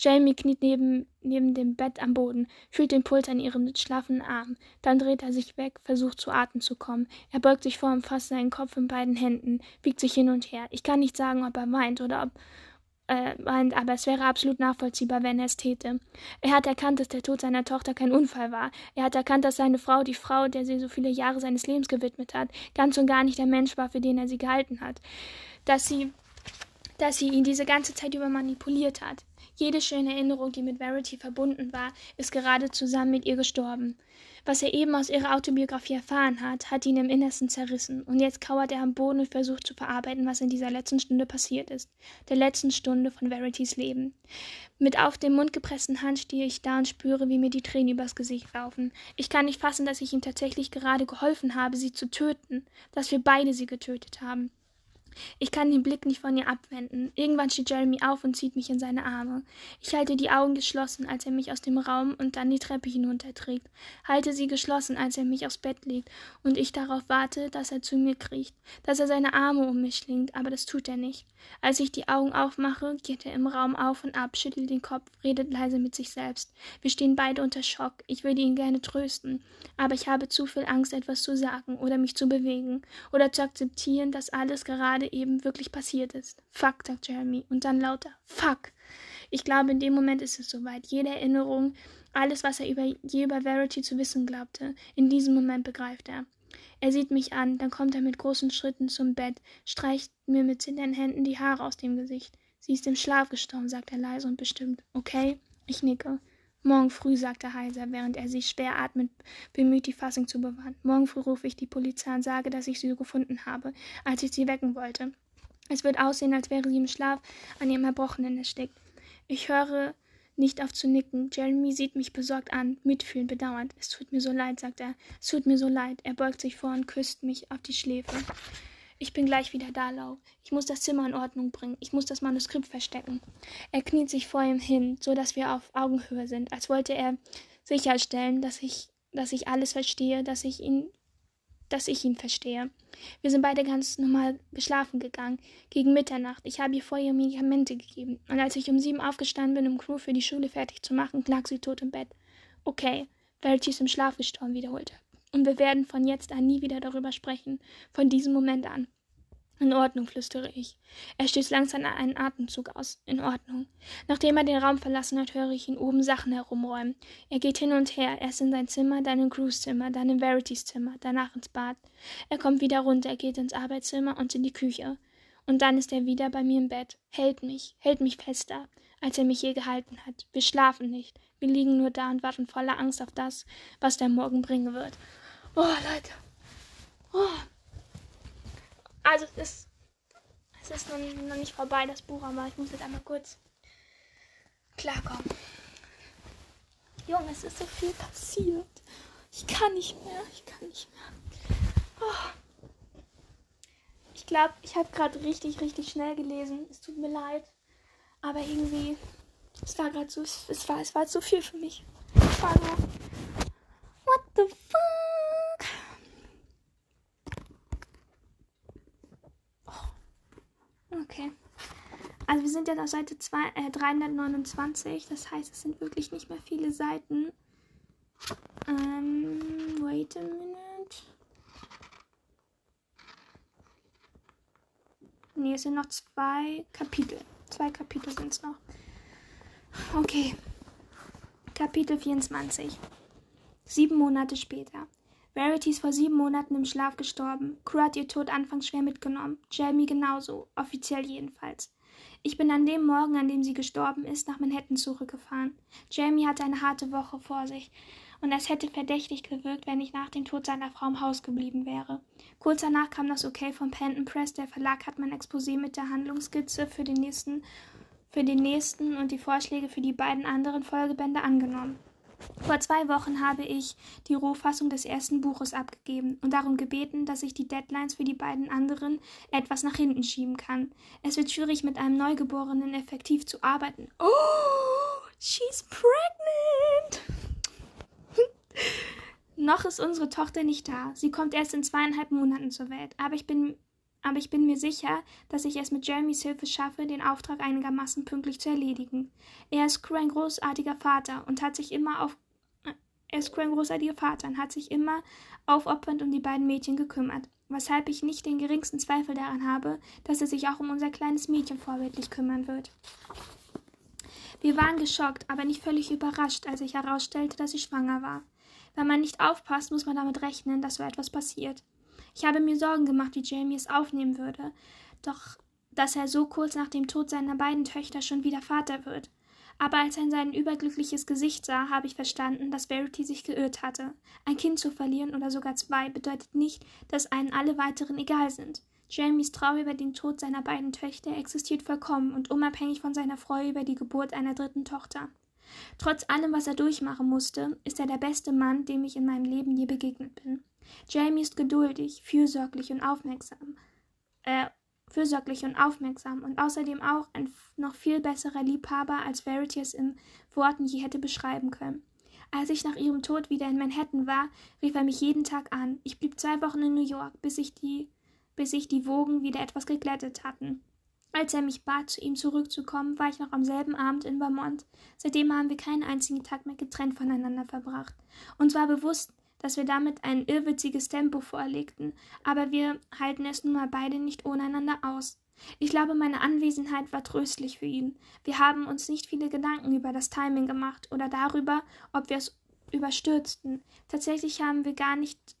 Jamie kniet neben, neben dem Bett am Boden, fühlt den Puls an ihrem schlaffen Arm. Dann dreht er sich weg, versucht zu Atem zu kommen. Er beugt sich vor und fasst seinen Kopf in beiden Händen, wiegt sich hin und her. Ich kann nicht sagen, ob er weint oder ob äh, meint, aber es wäre absolut nachvollziehbar, wenn er es täte. Er hat erkannt, dass der Tod seiner Tochter kein Unfall war. Er hat erkannt, dass seine Frau, die Frau, der sie so viele Jahre seines Lebens gewidmet hat, ganz und gar nicht der Mensch war, für den er sie gehalten hat. Dass sie, dass sie ihn diese ganze Zeit über manipuliert hat. Jede schöne Erinnerung, die mit Verity verbunden war, ist gerade zusammen mit ihr gestorben. Was er eben aus ihrer Autobiografie erfahren hat, hat ihn im Innersten zerrissen, und jetzt kauert er am Boden und versucht zu verarbeiten, was in dieser letzten Stunde passiert ist, der letzten Stunde von Verities Leben. Mit auf den Mund gepressten Hand stehe ich da und spüre, wie mir die Tränen übers Gesicht laufen. Ich kann nicht fassen, dass ich ihm tatsächlich gerade geholfen habe, sie zu töten, dass wir beide sie getötet haben. Ich kann den Blick nicht von ihr abwenden. Irgendwann steht Jeremy auf und zieht mich in seine Arme. Ich halte die Augen geschlossen, als er mich aus dem Raum und dann die Treppe hinunterträgt. Halte sie geschlossen, als er mich aufs Bett legt und ich darauf warte, dass er zu mir kriecht, dass er seine Arme um mich schlingt, aber das tut er nicht. Als ich die Augen aufmache, geht er im Raum auf und ab, schüttelt den Kopf, redet leise mit sich selbst. Wir stehen beide unter Schock. Ich würde ihn gerne trösten, aber ich habe zu viel Angst, etwas zu sagen oder mich zu bewegen oder zu akzeptieren, dass alles gerade eben wirklich passiert ist. Fuck, sagt Jeremy. Und dann lauter Fuck. Ich glaube, in dem Moment ist es soweit. Jede Erinnerung, alles, was er über, je über Verity zu wissen glaubte, in diesem Moment begreift er. Er sieht mich an, dann kommt er mit großen Schritten zum Bett, streicht mir mit zitternden Händen die Haare aus dem Gesicht. Sie ist im Schlaf gestorben, sagt er leise und bestimmt. Okay? Ich nicke. Morgen früh, sagt er heiser, während er sich schwer atmet, bemüht, die Fassung zu bewahren. Morgen früh rufe ich die Polizei und sage, dass ich sie gefunden habe, als ich sie wecken wollte. Es wird aussehen, als wäre sie im Schlaf an ihrem Erbrochenen erstickt. Ich höre nicht auf zu nicken. Jeremy sieht mich besorgt an, mitfühlend, bedauernd. Es tut mir so leid, sagt er. Es tut mir so leid. Er beugt sich vor und küsst mich auf die Schläfe. Ich bin gleich wieder da, Lau. Ich muss das Zimmer in Ordnung bringen. Ich muss das Manuskript verstecken. Er kniet sich vor ihm hin, so dass wir auf Augenhöhe sind, als wollte er sicherstellen, dass ich, dass ich alles verstehe, dass ich ihn, dass ich ihn verstehe. Wir sind beide ganz normal geschlafen gegangen, gegen Mitternacht. Ich habe ihr vorher Medikamente gegeben. Und als ich um sieben aufgestanden bin, um Crew für die Schule fertig zu machen, lag sie tot im Bett. Okay, Verity ist im Schlaf gestorben, wiederholte. Und wir werden von jetzt an nie wieder darüber sprechen, von diesem Moment an. In Ordnung, flüstere ich. Er stößt langsam einen Atemzug aus. In Ordnung. Nachdem er den Raum verlassen hat, höre ich ihn oben Sachen herumräumen. Er geht hin und her, erst in sein Zimmer, dann in Crews Zimmer, dann in Verities Zimmer, danach ins Bad. Er kommt wieder runter, geht ins Arbeitszimmer und in die Küche. Und dann ist er wieder bei mir im Bett, hält mich, hält mich fester, als er mich je gehalten hat. Wir schlafen nicht. Wir liegen nur da und warten voller Angst auf das, was der Morgen bringen wird. Oh, Leute. Oh. Also es ist, es ist noch, noch nicht vorbei, das Buch, aber ich muss jetzt einmal kurz klarkommen. Junge, es ist so viel passiert. Ich kann nicht mehr, ich kann nicht mehr. Oh. Ich glaube, ich habe gerade richtig, richtig schnell gelesen. Es tut mir leid. Aber irgendwie, es war gerade so, es war, es war zu viel für mich. Es war so, what the fuck? Okay. Also wir sind jetzt auf Seite 2, äh, 329. Das heißt, es sind wirklich nicht mehr viele Seiten. Ähm, wait a minute. Ne, es sind noch zwei Kapitel. Zwei Kapitel sind es noch. Okay. Kapitel 24. Sieben Monate später. Verity ist vor sieben Monaten im Schlaf gestorben. Crew hat ihr Tod anfangs schwer mitgenommen. Jamie genauso, offiziell jedenfalls. Ich bin an dem Morgen, an dem sie gestorben ist, nach Manhattan zurückgefahren. Jamie hatte eine harte Woche vor sich, und es hätte verdächtig gewirkt, wenn ich nach dem Tod seiner Frau im Haus geblieben wäre. Kurz danach kam das Okay von Penton Press. Der Verlag hat mein Exposé mit der Handlungsskizze für den nächsten, für den nächsten und die Vorschläge für die beiden anderen Folgebände angenommen. Vor zwei Wochen habe ich die Rohfassung des ersten Buches abgegeben und darum gebeten, dass ich die Deadlines für die beiden anderen etwas nach hinten schieben kann. Es wird schwierig, mit einem Neugeborenen effektiv zu arbeiten. Oh, she's pregnant! Noch ist unsere Tochter nicht da. Sie kommt erst in zweieinhalb Monaten zur Welt. Aber ich bin aber ich bin mir sicher, dass ich es mit Jeremys Hilfe schaffe, den Auftrag einigermaßen pünktlich zu erledigen. Er ist Crew ein großartiger Vater und hat sich immer auf er ist Crew ein großartiger Vater und hat sich immer aufopfernd um die beiden Mädchen gekümmert, weshalb ich nicht den geringsten Zweifel daran habe, dass er sich auch um unser kleines Mädchen vorbildlich kümmern wird. Wir waren geschockt, aber nicht völlig überrascht, als sich herausstellte, dass sie schwanger war. Wenn man nicht aufpasst, muss man damit rechnen, dass so etwas passiert. Ich habe mir Sorgen gemacht, wie Jamie es aufnehmen würde, doch dass er so kurz nach dem Tod seiner beiden Töchter schon wieder Vater wird. Aber als er in sein überglückliches Gesicht sah, habe ich verstanden, dass Verity sich geirrt hatte. Ein Kind zu verlieren oder sogar zwei bedeutet nicht, dass einen alle weiteren egal sind. Jamies Trauer über den Tod seiner beiden Töchter existiert vollkommen und unabhängig von seiner Freude über die Geburt einer dritten Tochter. Trotz allem, was er durchmachen musste, ist er der beste Mann, dem ich in meinem Leben je begegnet bin. Jamie ist geduldig, fürsorglich und aufmerksam. Äh, fürsorglich und aufmerksam und außerdem auch ein noch viel besserer Liebhaber, als Verity es in Worten je hätte beschreiben können. Als ich nach ihrem Tod wieder in Manhattan war, rief er mich jeden Tag an. Ich blieb zwei Wochen in New York, bis sich die, bis sich die Wogen wieder etwas geglättet hatten. Als er mich bat, zu ihm zurückzukommen, war ich noch am selben Abend in Vermont. Seitdem haben wir keinen einzigen Tag mehr getrennt voneinander verbracht. Uns war bewusst, dass wir damit ein irrwitziges Tempo vorlegten, aber wir halten es nun mal beide nicht ohne einander aus. Ich glaube, meine Anwesenheit war tröstlich für ihn. Wir haben uns nicht viele Gedanken über das Timing gemacht oder darüber, ob wir es überstürzten. Tatsächlich haben wir gar nicht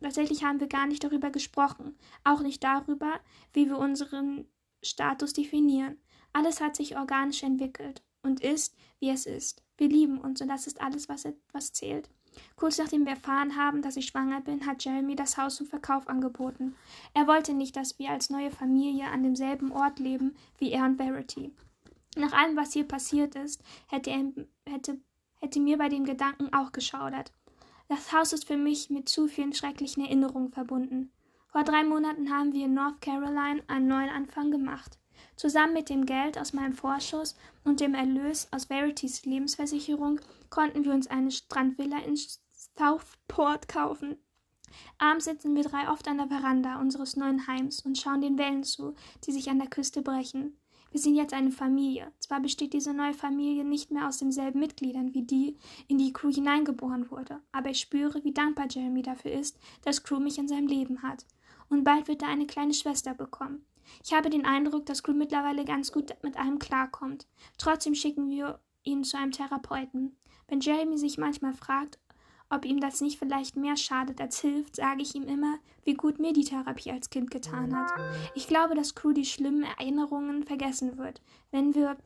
tatsächlich haben wir gar nicht darüber gesprochen, auch nicht darüber, wie wir unseren Status definieren. Alles hat sich organisch entwickelt und ist, wie es ist. Wir lieben uns und das ist alles, was, was zählt. Kurz nachdem wir erfahren haben, dass ich schwanger bin, hat Jeremy das Haus zum Verkauf angeboten. Er wollte nicht, dass wir als neue Familie an demselben Ort leben wie er und Verity. Nach allem, was hier passiert ist, hätte, er, hätte, hätte mir bei dem Gedanken auch geschaudert. Das Haus ist für mich mit zu vielen schrecklichen Erinnerungen verbunden. Vor drei Monaten haben wir in North Carolina einen neuen Anfang gemacht. Zusammen mit dem Geld aus meinem Vorschuss und dem Erlös aus Verities Lebensversicherung konnten wir uns eine Strandvilla in Southport kaufen. Abends sitzen wir drei oft an der Veranda unseres neuen Heims und schauen den Wellen zu, die sich an der Küste brechen. Wir sind jetzt eine Familie. Zwar besteht diese neue Familie nicht mehr aus denselben Mitgliedern wie die, in die Crew hineingeboren wurde, aber ich spüre, wie dankbar Jeremy dafür ist, dass Crew mich in seinem Leben hat. Und bald wird er eine kleine Schwester bekommen. Ich habe den Eindruck, dass Crew mittlerweile ganz gut mit allem klarkommt. Trotzdem schicken wir ihn zu einem Therapeuten. Wenn Jeremy sich manchmal fragt, ob ihm das nicht vielleicht mehr schadet als hilft, sage ich ihm immer, wie gut mir die Therapie als Kind getan hat. Ich glaube, dass Crew die schlimmen Erinnerungen vergessen wird, wenn wir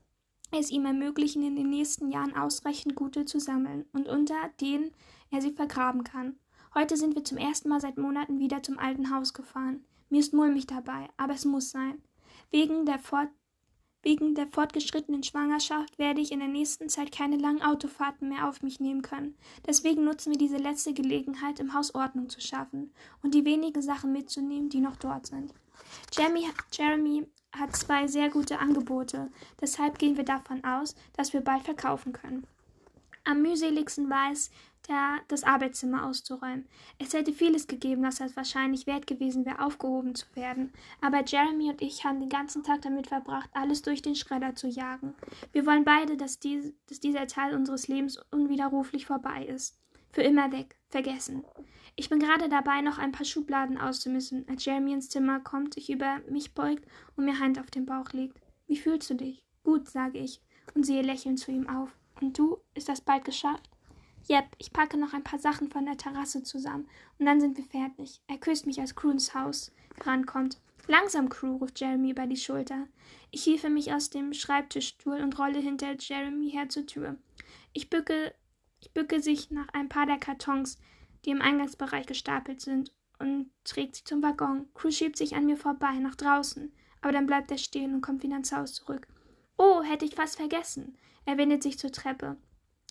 es ihm ermöglichen, in den nächsten Jahren ausreichend gute zu sammeln und unter denen er sie vergraben kann. Heute sind wir zum ersten Mal seit Monaten wieder zum alten Haus gefahren. Mir ist mulmig dabei, aber es muss sein. Wegen der Fort Wegen der fortgeschrittenen Schwangerschaft werde ich in der nächsten Zeit keine langen Autofahrten mehr auf mich nehmen können. Deswegen nutzen wir diese letzte Gelegenheit, im Haus Ordnung zu schaffen und die wenigen Sachen mitzunehmen, die noch dort sind. Jeremy, Jeremy hat zwei sehr gute Angebote, deshalb gehen wir davon aus, dass wir bald verkaufen können. Am mühseligsten war es, der, das Arbeitszimmer auszuräumen. Es hätte vieles gegeben, das es wahrscheinlich wert gewesen wäre, aufgehoben zu werden. Aber Jeremy und ich haben den ganzen Tag damit verbracht, alles durch den Schredder zu jagen. Wir wollen beide, dass, dies, dass dieser Teil unseres Lebens unwiderruflich vorbei ist. Für immer weg, vergessen. Ich bin gerade dabei, noch ein paar Schubladen auszumisten, als Jeremy ins Zimmer kommt, sich über mich beugt und mir Hand auf den Bauch legt. Wie fühlst du dich? Gut, sage ich und sehe lächelnd zu ihm auf. Und du, ist das bald geschafft? Jep, ich packe noch ein paar Sachen von der Terrasse zusammen und dann sind wir fertig. Er küsst mich, als Crew ins Haus rankommt. Langsam, Crew, ruft Jeremy über die Schulter. Ich hiefe mich aus dem Schreibtischstuhl und rolle hinter Jeremy her zur Tür. Ich bücke, ich bücke sich nach ein paar der Kartons, die im Eingangsbereich gestapelt sind, und trägt sie zum Waggon. Crew schiebt sich an mir vorbei, nach draußen, aber dann bleibt er stehen und kommt wieder ins Haus zurück. Oh, hätte ich fast vergessen. Er wendet sich zur Treppe.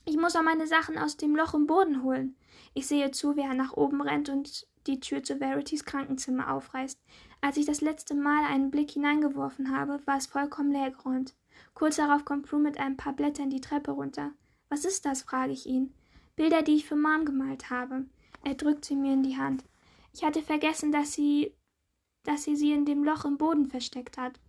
Ich muss auch meine Sachen aus dem Loch im Boden holen. Ich sehe zu, wie er nach oben rennt und die Tür zu Verities Krankenzimmer aufreißt. Als ich das letzte Mal einen Blick hineingeworfen habe, war es vollkommen leergeräumt. Kurz darauf kommt Prue mit ein paar Blättern die Treppe runter. Was ist das? frage ich ihn. Bilder, die ich für Mom gemalt habe. Er drückt sie mir in die Hand. Ich hatte vergessen, dass sie dass sie sie in dem Loch im Boden versteckt hat.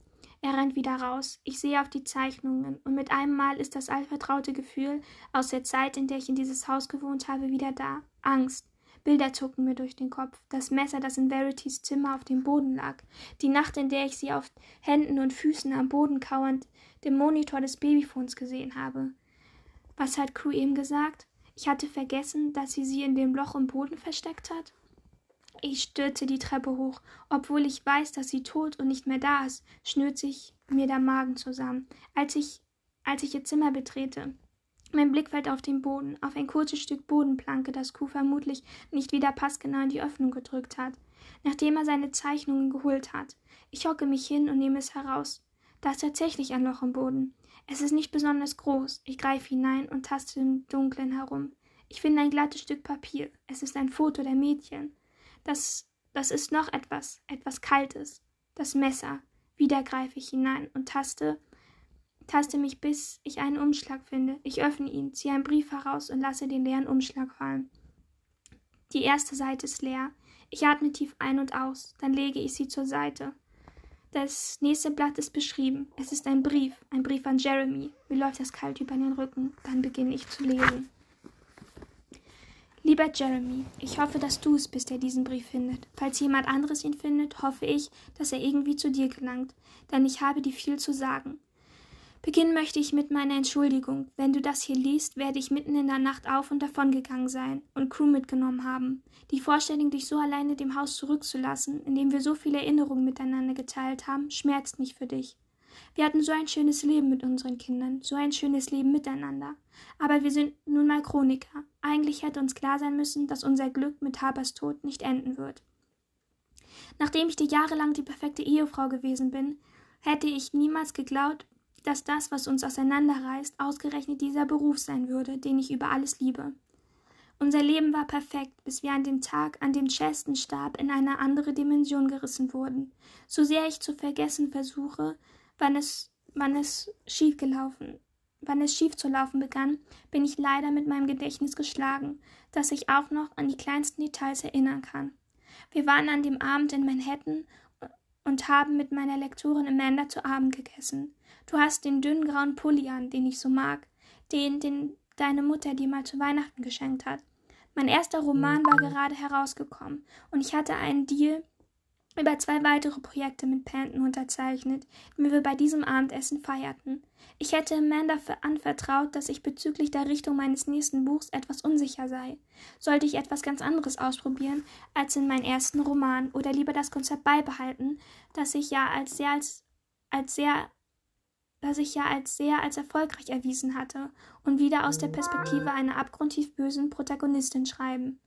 Er rennt wieder raus. Ich sehe auf die Zeichnungen, und mit einem Mal ist das allvertraute Gefühl aus der Zeit, in der ich in dieses Haus gewohnt habe, wieder da. Angst. Bilder zucken mir durch den Kopf. Das Messer, das in Verities Zimmer auf dem Boden lag. Die Nacht, in der ich sie auf Händen und Füßen am Boden kauernd den Monitor des Babyphones gesehen habe. Was hat Crew eben gesagt? Ich hatte vergessen, dass sie sie in dem Loch im Boden versteckt hat? Ich stürze die Treppe hoch. Obwohl ich weiß, dass sie tot und nicht mehr da ist, schnürt sich mir der Magen zusammen, als ich, als ich ihr Zimmer betrete. Mein Blick fällt auf den Boden, auf ein kurzes Stück Bodenplanke, das Kuh vermutlich nicht wieder passgenau in die Öffnung gedrückt hat, nachdem er seine Zeichnungen geholt hat. Ich hocke mich hin und nehme es heraus. Da ist tatsächlich ein Loch im Boden. Es ist nicht besonders groß. Ich greife hinein und taste im Dunkeln herum. Ich finde ein glattes Stück Papier. Es ist ein Foto der Mädchen. Das, das ist noch etwas, etwas Kaltes. Das Messer. Wieder greife ich hinein und taste, taste mich, bis ich einen Umschlag finde. Ich öffne ihn, ziehe einen Brief heraus und lasse den leeren Umschlag fallen. Die erste Seite ist leer. Ich atme tief ein und aus, dann lege ich sie zur Seite. Das nächste Blatt ist beschrieben. Es ist ein Brief, ein Brief an Jeremy. Mir läuft das kalt über den Rücken. Dann beginne ich zu lesen. Lieber Jeremy, ich hoffe, dass du es bist, der diesen Brief findet. Falls jemand anderes ihn findet, hoffe ich, dass er irgendwie zu dir gelangt, denn ich habe dir viel zu sagen. Beginnen möchte ich mit meiner Entschuldigung. Wenn du das hier liest, werde ich mitten in der Nacht auf und davongegangen sein und Crew mitgenommen haben. Die Vorstellung, dich so alleine dem Haus zurückzulassen, in dem wir so viele Erinnerungen miteinander geteilt haben, schmerzt mich für dich. Wir hatten so ein schönes Leben mit unseren Kindern, so ein schönes Leben miteinander. Aber wir sind nun mal Chroniker. Eigentlich hätte uns klar sein müssen, dass unser Glück mit Habers Tod nicht enden wird. Nachdem ich dir jahrelang die perfekte Ehefrau gewesen bin, hätte ich niemals geglaubt, dass das, was uns auseinanderreißt, ausgerechnet dieser Beruf sein würde, den ich über alles liebe. Unser Leben war perfekt, bis wir an dem Tag, an dem Cheston starb, in eine andere Dimension gerissen wurden. So sehr ich zu vergessen versuche, wann es, wann es schief gelaufen, wann es schief zu laufen begann, bin ich leider mit meinem Gedächtnis geschlagen, dass ich auch noch an die kleinsten Details erinnern kann. Wir waren an dem Abend in Manhattan und haben mit meiner Lektorin Amanda zu Abend gegessen. Du hast den dünnen grauen Pulli an, den ich so mag, den, den deine Mutter dir mal zu Weihnachten geschenkt hat. Mein erster Roman war gerade herausgekommen und ich hatte einen Deal über zwei weitere Projekte mit Panton unterzeichnet, die wir bei diesem Abendessen feierten. Ich hätte Amanda anvertraut, dass ich bezüglich der Richtung meines nächsten Buchs etwas unsicher sei. Sollte ich etwas ganz anderes ausprobieren als in meinem ersten Roman oder lieber das Konzept beibehalten, das ich ja als sehr als, als sehr das ich ja als sehr als erfolgreich erwiesen hatte, und wieder aus der Perspektive einer abgrundtief bösen Protagonistin schreiben.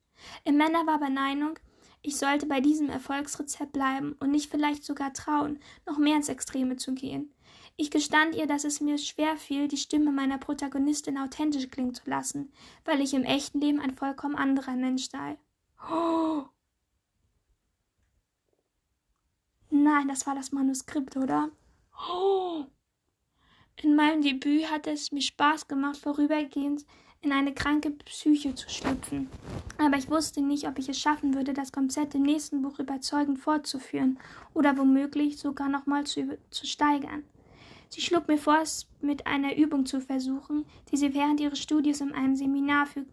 Amanda war bei Meinung, ich sollte bei diesem Erfolgsrezept bleiben und nicht vielleicht sogar trauen, noch mehr ins Extreme zu gehen. Ich gestand ihr, dass es mir schwer fiel, die Stimme meiner Protagonistin authentisch klingen zu lassen, weil ich im echten Leben ein vollkommen anderer Mensch sei. Oh. Nein, das war das Manuskript, oder? Oh. In meinem Debüt hatte es mir Spaß gemacht, vorübergehend in eine kranke Psyche zu schlüpfen. Aber ich wusste nicht, ob ich es schaffen würde, das Konzept im nächsten Buch überzeugend fortzuführen oder womöglich sogar nochmal zu, zu steigern. Sie schlug mir vor, es mit einer Übung zu versuchen, die sie während ihres Studiums in einem Seminar für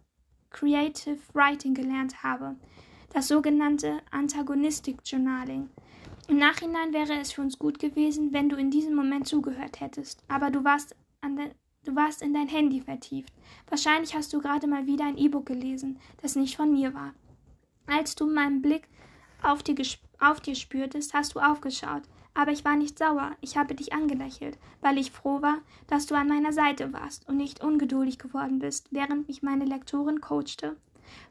Creative Writing gelernt habe, das sogenannte Antagonistic Journaling. Im Nachhinein wäre es für uns gut gewesen, wenn du in diesem Moment zugehört hättest, aber du warst an der Du warst in dein Handy vertieft. Wahrscheinlich hast du gerade mal wieder ein E-Book gelesen, das nicht von mir war. Als du meinen Blick auf dir, auf dir spürtest, hast du aufgeschaut. Aber ich war nicht sauer, ich habe dich angelächelt, weil ich froh war, dass du an meiner Seite warst und nicht ungeduldig geworden bist, während mich meine Lektorin coachte.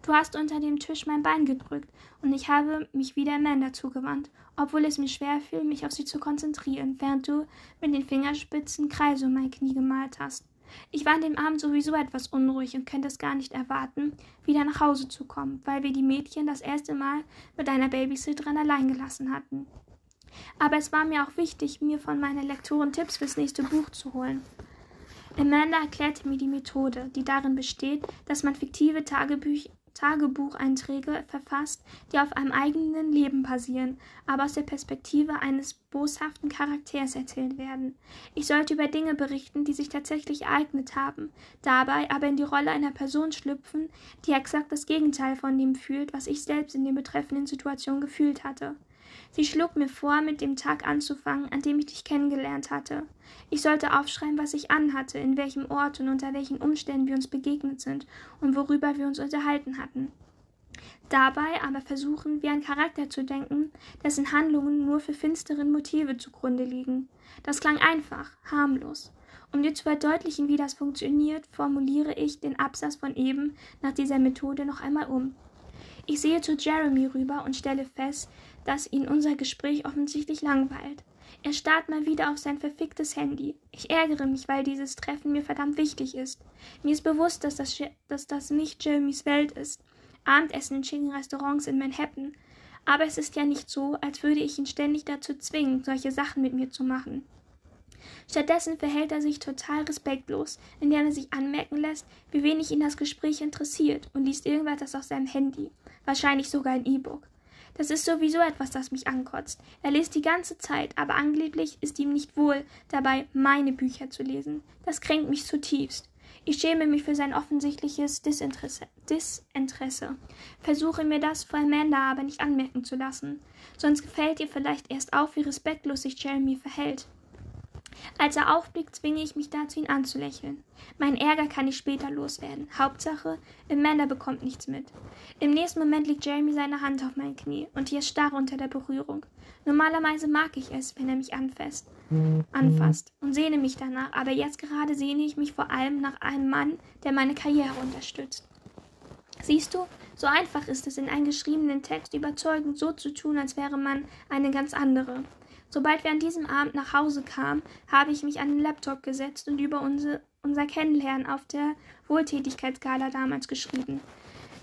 Du hast unter dem Tisch mein Bein gedrückt, und ich habe mich wieder Amanda zugewandt, obwohl es mir schwer fiel, mich auf sie zu konzentrieren, während du mit den Fingerspitzen Kreise um mein Knie gemalt hast. Ich war an dem Abend sowieso etwas unruhig und könnte es gar nicht erwarten, wieder nach Hause zu kommen, weil wir die Mädchen das erste Mal mit einer Babysitterin allein gelassen hatten. Aber es war mir auch wichtig, mir von meiner Lektorin Tipps fürs nächste Buch zu holen. Amanda erklärte mir die Methode, die darin besteht, dass man fiktive Tagebücher Tagebucheinträge verfasst, die auf einem eigenen Leben basieren, aber aus der Perspektive eines boshaften Charakters erzählt werden. Ich sollte über Dinge berichten, die sich tatsächlich ereignet haben, dabei aber in die Rolle einer Person schlüpfen, die exakt das Gegenteil von dem fühlt, was ich selbst in der betreffenden Situation gefühlt hatte. Sie schlug mir vor, mit dem Tag anzufangen, an dem ich dich kennengelernt hatte. Ich sollte aufschreiben, was ich anhatte, in welchem Ort und unter welchen Umständen wir uns begegnet sind und worüber wir uns unterhalten hatten. Dabei aber versuchen, wie ein Charakter zu denken, dessen Handlungen nur für finsteren Motive zugrunde liegen. Das klang einfach, harmlos. Um dir zu verdeutlichen, wie das funktioniert, formuliere ich den Absatz von eben nach dieser Methode noch einmal um. Ich sehe zu Jeremy rüber und stelle fest, dass ihn unser Gespräch offensichtlich langweilt. Er starrt mal wieder auf sein verficktes Handy. Ich ärgere mich, weil dieses Treffen mir verdammt wichtig ist. Mir ist bewusst, dass das, dass das nicht Jeremys Welt ist. Abendessen in schicken Restaurants in Manhattan. Aber es ist ja nicht so, als würde ich ihn ständig dazu zwingen, solche Sachen mit mir zu machen. Stattdessen verhält er sich total respektlos, indem er sich anmerken lässt, wie wenig ihn das Gespräch interessiert und liest irgendwas auf seinem Handy, wahrscheinlich sogar ein E-Book. Das ist sowieso etwas, das mich ankotzt. Er liest die ganze Zeit, aber angeblich ist ihm nicht wohl, dabei meine Bücher zu lesen. Das kränkt mich zutiefst. Ich schäme mich für sein offensichtliches Disinteresse, Disinteresse. Versuche mir das vor Amanda aber nicht anmerken zu lassen. Sonst gefällt ihr vielleicht erst auf, wie respektlos sich Jeremy verhält. Als er aufblickt, zwinge ich mich dazu, ihn anzulächeln. Mein Ärger kann ich später loswerden. Hauptsache, Amanda bekommt nichts mit. Im nächsten Moment legt Jeremy seine Hand auf mein Knie und ich starre unter der Berührung. Normalerweise mag ich es, wenn er mich anfasst, anfasst und sehne mich danach, aber jetzt gerade sehne ich mich vor allem nach einem Mann, der meine Karriere unterstützt. Siehst du, so einfach ist es, in einem geschriebenen Text überzeugend so zu tun, als wäre man eine ganz andere. Sobald wir an diesem Abend nach Hause kamen, habe ich mich an den Laptop gesetzt und über unser, unser Kennenlernen auf der Wohltätigkeitsskala damals geschrieben.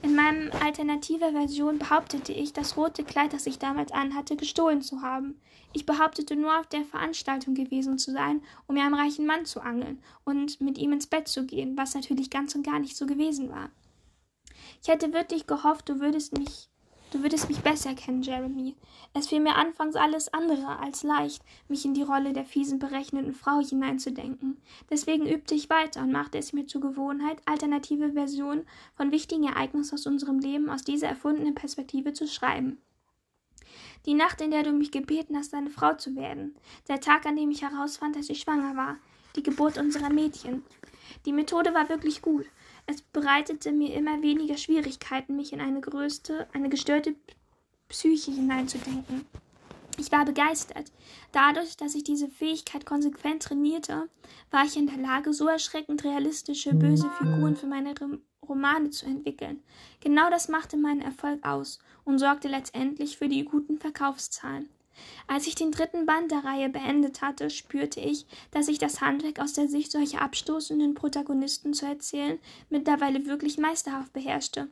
In meinem alternativer Version behauptete ich, das rote Kleid, das ich damals anhatte, gestohlen zu haben. Ich behauptete nur auf der Veranstaltung gewesen zu sein, um mir einem reichen Mann zu angeln und mit ihm ins Bett zu gehen, was natürlich ganz und gar nicht so gewesen war. Ich hätte wirklich gehofft, du würdest mich Du würdest mich besser kennen, Jeremy. Es fiel mir anfangs alles andere als leicht, mich in die Rolle der fiesen, berechnenden Frau hineinzudenken. Deswegen übte ich weiter und machte es mir zur Gewohnheit, alternative Versionen von wichtigen Ereignissen aus unserem Leben aus dieser erfundenen Perspektive zu schreiben. Die Nacht, in der du mich gebeten hast, deine Frau zu werden. Der Tag, an dem ich herausfand, dass ich schwanger war. Die Geburt unserer Mädchen. Die Methode war wirklich gut. Es bereitete mir immer weniger Schwierigkeiten, mich in eine größte, eine gestörte Psyche hineinzudenken. Ich war begeistert. Dadurch, dass ich diese Fähigkeit konsequent trainierte, war ich in der Lage, so erschreckend realistische, böse Figuren für meine Romane zu entwickeln. Genau das machte meinen Erfolg aus und sorgte letztendlich für die guten Verkaufszahlen. Als ich den dritten Band der Reihe beendet hatte, spürte ich, dass ich das Handwerk aus der Sicht solcher abstoßenden Protagonisten zu erzählen mittlerweile wirklich meisterhaft beherrschte.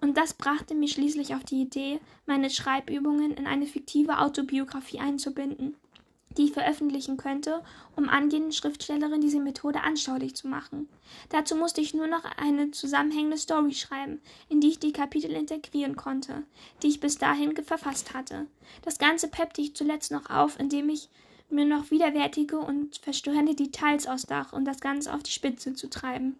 Und das brachte mich schließlich auf die Idee, meine Schreibübungen in eine fiktive Autobiografie einzubinden, die ich veröffentlichen könnte, um angehenden Schriftstellerinnen diese Methode anschaulich zu machen. Dazu musste ich nur noch eine zusammenhängende Story schreiben, in die ich die Kapitel integrieren konnte, die ich bis dahin verfasst hatte. Das Ganze peppte ich zuletzt noch auf, indem ich mir noch widerwärtige und verstörende Details ausdach, um das Ganze auf die Spitze zu treiben.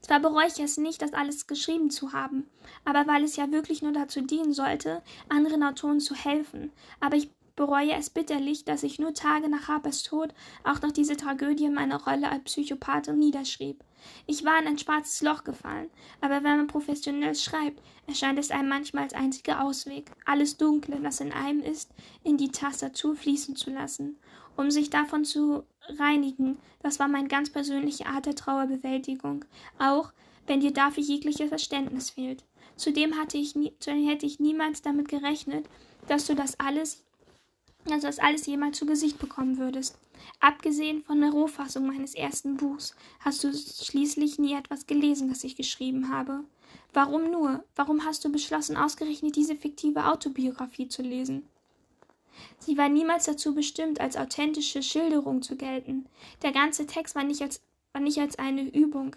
Zwar bereue ich es nicht, das alles geschrieben zu haben, aber weil es ja wirklich nur dazu dienen sollte, anderen Autoren zu helfen. Aber ich bereue es bitterlich, dass ich nur Tage nach Harpers Tod auch noch diese Tragödie meiner Rolle als Psychopathin niederschrieb. Ich war in ein schwarzes Loch gefallen, aber wenn man professionell schreibt, erscheint es einem manchmal als einziger Ausweg, alles Dunkle, das in einem ist, in die Tastatur fließen zu lassen, um sich davon zu reinigen. Das war meine ganz persönliche Art der Trauerbewältigung, auch wenn dir dafür jegliches Verständnis fehlt. Zudem hatte ich nie, hätte ich niemals damit gerechnet, dass du das alles, also das alles jemals zu Gesicht bekommen würdest. Abgesehen von der Rohfassung meines ersten Buchs hast du schließlich nie etwas gelesen, das ich geschrieben habe. Warum nur? Warum hast du beschlossen, ausgerechnet diese fiktive Autobiografie zu lesen? Sie war niemals dazu bestimmt, als authentische Schilderung zu gelten. Der ganze Text war nicht als, war nicht als eine Übung,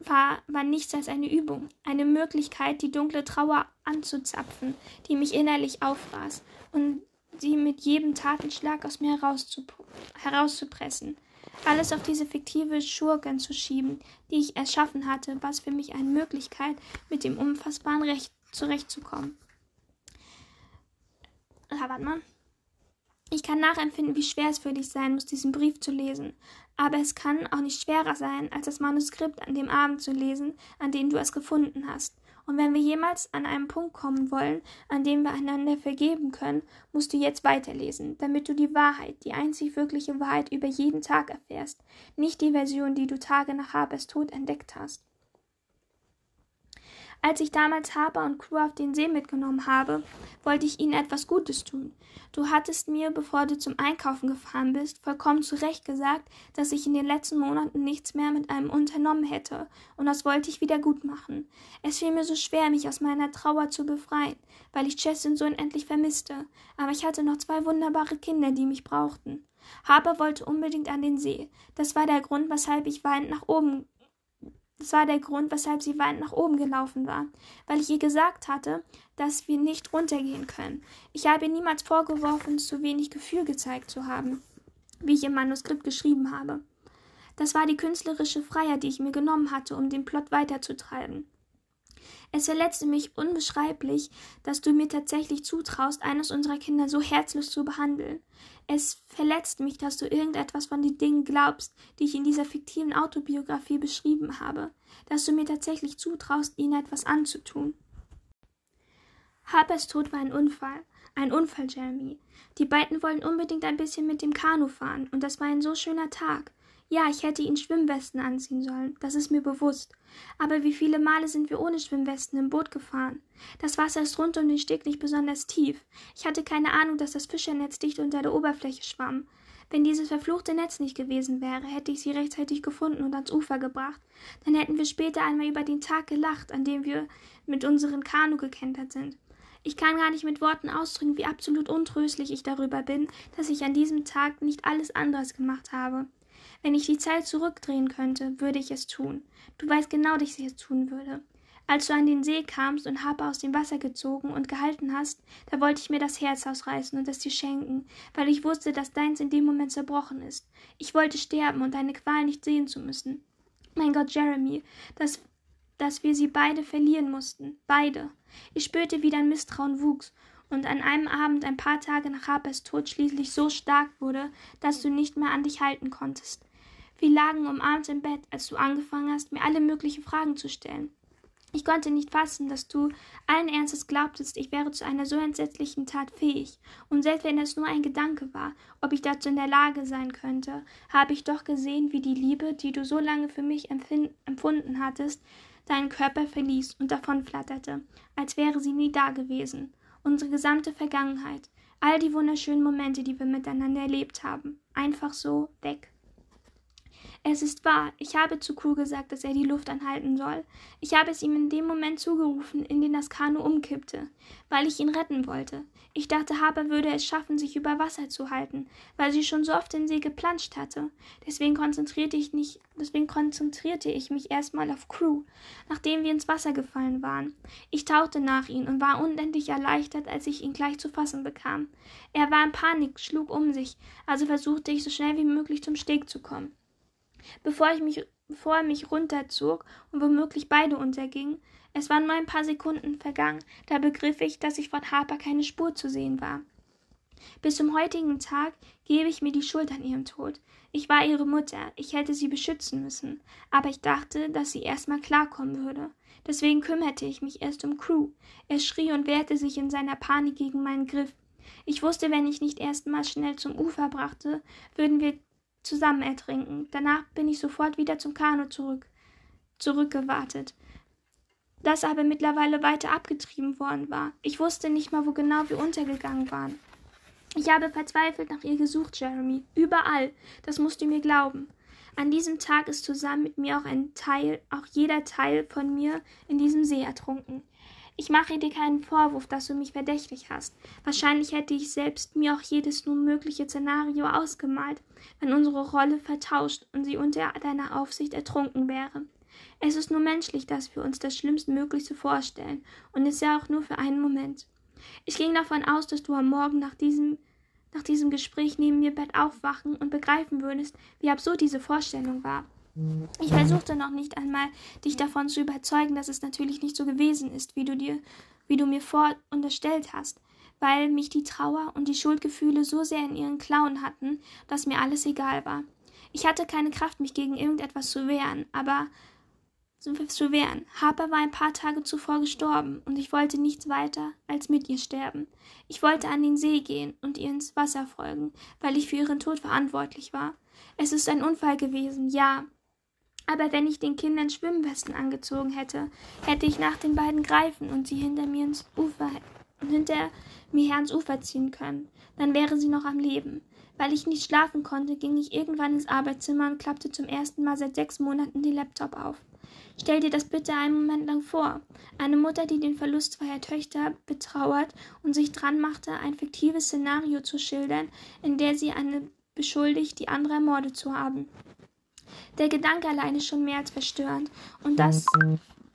war, war nichts als eine Übung, eine Möglichkeit, die dunkle Trauer anzuzapfen, die mich innerlich auffraß und sie mit jedem Tatenschlag aus mir herauszupressen. Alles auf diese fiktive Schurken zu schieben, die ich erschaffen hatte, was für mich eine Möglichkeit, mit dem unfassbaren Recht zurechtzukommen. Warte mal. Ich kann nachempfinden, wie schwer es für dich sein muss, diesen Brief zu lesen. Aber es kann auch nicht schwerer sein, als das Manuskript an dem Abend zu lesen, an dem du es gefunden hast. Und wenn wir jemals an einen Punkt kommen wollen, an dem wir einander vergeben können, musst du jetzt weiterlesen, damit du die Wahrheit, die einzig wirkliche Wahrheit über jeden Tag erfährst, nicht die Version, die du Tage nach Habers Tod entdeckt hast. Als ich damals Harper und Crew auf den See mitgenommen habe, wollte ich ihnen etwas Gutes tun. Du hattest mir, bevor du zum Einkaufen gefahren bist, vollkommen zu Recht gesagt, dass ich in den letzten Monaten nichts mehr mit einem unternommen hätte, und das wollte ich wieder gut machen. Es fiel mir so schwer, mich aus meiner Trauer zu befreien, weil ich Chestin so unendlich vermisste, aber ich hatte noch zwei wunderbare Kinder, die mich brauchten. Harper wollte unbedingt an den See. Das war der Grund, weshalb ich weinend nach oben das war der Grund, weshalb sie weinend nach oben gelaufen war, weil ich ihr gesagt hatte, dass wir nicht runtergehen können. Ich habe ihr niemals vorgeworfen, zu wenig Gefühl gezeigt zu haben, wie ich im Manuskript geschrieben habe. Das war die künstlerische Freiheit, die ich mir genommen hatte, um den Plot weiterzutreiben. Es verletzte mich unbeschreiblich, dass du mir tatsächlich zutraust, eines unserer Kinder so herzlos zu behandeln. Es verletzt mich, dass du irgendetwas von den Dingen glaubst, die ich in dieser fiktiven Autobiografie beschrieben habe, dass du mir tatsächlich zutraust, ihnen etwas anzutun. Harpers Tod war ein Unfall. Ein Unfall, Jeremy. Die beiden wollen unbedingt ein bisschen mit dem Kanu fahren, und das war ein so schöner Tag. Ja, ich hätte ihnen Schwimmwesten anziehen sollen, das ist mir bewusst. Aber wie viele Male sind wir ohne Schwimmwesten im Boot gefahren? Das Wasser ist rund um den Steg nicht besonders tief. Ich hatte keine Ahnung, dass das Fischernetz dicht unter der Oberfläche schwamm. Wenn dieses verfluchte Netz nicht gewesen wäre, hätte ich sie rechtzeitig gefunden und ans Ufer gebracht. Dann hätten wir später einmal über den Tag gelacht, an dem wir mit unserem Kanu gekentert sind. Ich kann gar nicht mit Worten ausdrücken, wie absolut untröstlich ich darüber bin, dass ich an diesem Tag nicht alles anderes gemacht habe. Wenn ich die Zeit zurückdrehen könnte, würde ich es tun. Du weißt genau, dass ich es tun würde. Als du an den See kamst und Harper aus dem Wasser gezogen und gehalten hast, da wollte ich mir das Herz ausreißen und es dir schenken, weil ich wusste, dass deins in dem Moment zerbrochen ist. Ich wollte sterben und deine Qual nicht sehen zu müssen. Mein Gott, Jeremy, dass, dass wir sie beide verlieren mussten. Beide. Ich spürte, wie dein Misstrauen wuchs und an einem Abend ein paar Tage nach Harpers Tod schließlich so stark wurde, dass du nicht mehr an dich halten konntest. Wir lagen umarmt im Bett, als du angefangen hast, mir alle möglichen Fragen zu stellen. Ich konnte nicht fassen, dass du allen Ernstes glaubtest, ich wäre zu einer so entsetzlichen Tat fähig, und selbst wenn es nur ein Gedanke war, ob ich dazu in der Lage sein könnte, habe ich doch gesehen, wie die Liebe, die du so lange für mich empfunden hattest, deinen Körper verließ und davonflatterte, als wäre sie nie dagewesen. Unsere gesamte Vergangenheit, all die wunderschönen Momente, die wir miteinander erlebt haben, einfach so weg. Es ist wahr, ich habe zu Crew gesagt, dass er die Luft anhalten soll. Ich habe es ihm in dem Moment zugerufen, in den das Kanu umkippte, weil ich ihn retten wollte. Ich dachte, Harper würde es schaffen, sich über Wasser zu halten, weil sie schon so oft in See geplanscht hatte. Deswegen konzentrierte ich, nicht, deswegen konzentrierte ich mich erstmal auf Crew, nachdem wir ins Wasser gefallen waren. Ich tauchte nach ihm und war unendlich erleichtert, als ich ihn gleich zu fassen bekam. Er war in Panik, schlug um sich, also versuchte ich so schnell wie möglich zum Steg zu kommen. Bevor, ich mich, bevor er mich runterzog und womöglich beide untergingen, es waren nur ein paar Sekunden vergangen, da begriff ich, dass ich von Harper keine Spur zu sehen war. Bis zum heutigen Tag gebe ich mir die Schuld an ihrem Tod. Ich war ihre Mutter, ich hätte sie beschützen müssen, aber ich dachte, dass sie erst mal klarkommen würde. Deswegen kümmerte ich mich erst um Crew. Er schrie und wehrte sich in seiner Panik gegen meinen Griff. Ich wusste, wenn ich nicht erst mal schnell zum Ufer brachte, würden wir zusammen ertrinken. Danach bin ich sofort wieder zum Kanu zurück, zurückgewartet, das aber mittlerweile weiter abgetrieben worden war. Ich wusste nicht mal, wo genau wir untergegangen waren. Ich habe verzweifelt nach ihr gesucht, Jeremy. Überall. Das musst du mir glauben. An diesem Tag ist zusammen mit mir auch ein Teil, auch jeder Teil von mir in diesem See ertrunken. Ich mache dir keinen Vorwurf, dass du mich verdächtig hast. Wahrscheinlich hätte ich selbst mir auch jedes nun mögliche Szenario ausgemalt, wenn unsere Rolle vertauscht und sie unter deiner Aufsicht ertrunken wäre. Es ist nur menschlich, dass wir uns das Schlimmstmögliche vorstellen, und es ja auch nur für einen Moment. Ich ging davon aus, dass du am Morgen nach diesem nach diesem Gespräch neben mir Bett aufwachen und begreifen würdest, wie absurd diese Vorstellung war. Ich versuchte noch nicht einmal, dich davon zu überzeugen, dass es natürlich nicht so gewesen ist, wie du dir, wie du mir vor unterstellt hast, weil mich die Trauer und die Schuldgefühle so sehr in ihren Klauen hatten, dass mir alles egal war. Ich hatte keine Kraft, mich gegen irgendetwas zu wehren, aber zu wehren. Harper war ein paar Tage zuvor gestorben, und ich wollte nichts weiter als mit ihr sterben. Ich wollte an den See gehen und ihr ins Wasser folgen, weil ich für ihren Tod verantwortlich war. Es ist ein Unfall gewesen, ja, aber wenn ich den Kindern Schwimmwesten angezogen hätte, hätte ich nach den beiden greifen und sie hinter mir ins Ufer hinter mir her ans Ufer ziehen können. Dann wäre sie noch am Leben. Weil ich nicht schlafen konnte, ging ich irgendwann ins Arbeitszimmer und klappte zum ersten Mal seit sechs Monaten den Laptop auf. Stell dir das bitte einen Moment lang vor. Eine Mutter, die den Verlust zweier Töchter betrauert und sich dran machte, ein fiktives Szenario zu schildern, in der sie eine beschuldigt, die andere ermordet zu haben. Der Gedanke allein ist schon mehr als verstörend. Und das,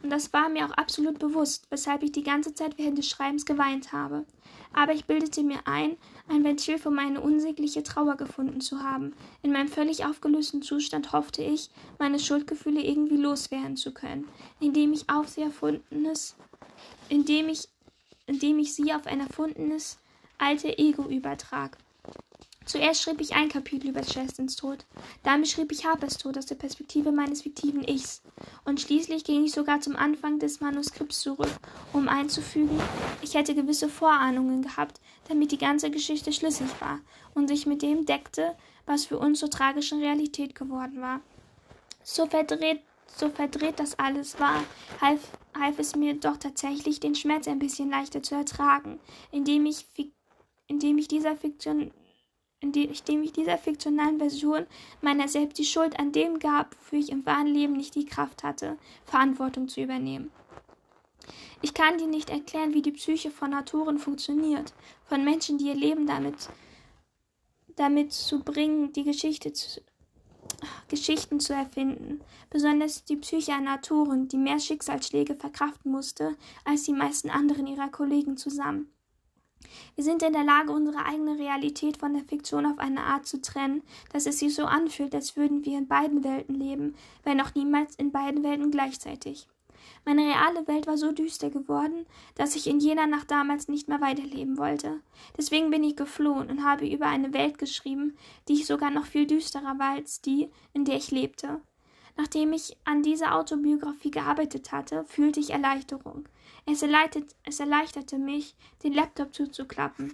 und das war mir auch absolut bewusst, weshalb ich die ganze Zeit während des Schreibens geweint habe. Aber ich bildete mir ein, ein Ventil für meine unsägliche Trauer gefunden zu haben. In meinem völlig aufgelösten Zustand hoffte ich, meine Schuldgefühle irgendwie loswerden zu können, indem ich auf sie erfundenes, indem ich, indem ich sie auf ein erfundenes alte Ego übertrag. Zuerst schrieb ich ein Kapitel über Chastins Tod. Dann beschrieb ich Harpers Tod aus der Perspektive meines fiktiven Ichs. Und schließlich ging ich sogar zum Anfang des Manuskripts zurück, um einzufügen, ich hätte gewisse Vorahnungen gehabt, damit die ganze Geschichte schlüssig war und sich mit dem deckte, was für uns zur tragischen Realität geworden war. So verdreht, so verdreht das alles war, half, half es mir doch tatsächlich, den Schmerz ein bisschen leichter zu ertragen, indem ich, indem ich dieser Fiktion indem ich dieser fiktionalen Version meiner selbst die Schuld an dem gab, wofür ich im wahren Leben nicht die Kraft hatte, Verantwortung zu übernehmen. Ich kann dir nicht erklären, wie die Psyche von Autoren funktioniert, von Menschen, die ihr Leben damit, damit zu bringen, die Geschichte zu, Geschichten zu erfinden, besonders die Psyche einer Autorin, die mehr Schicksalsschläge verkraften musste als die meisten anderen ihrer Kollegen zusammen. Wir sind in der Lage, unsere eigene Realität von der Fiktion auf eine Art zu trennen, dass es sich so anfühlt, als würden wir in beiden Welten leben, wenn auch niemals in beiden Welten gleichzeitig. Meine reale Welt war so düster geworden, dass ich in jener Nacht damals nicht mehr weiterleben wollte. Deswegen bin ich geflohen und habe über eine Welt geschrieben, die ich sogar noch viel düsterer war als die, in der ich lebte. Nachdem ich an dieser Autobiografie gearbeitet hatte, fühlte ich Erleichterung. Es, es erleichterte mich, den Laptop zuzuklappen,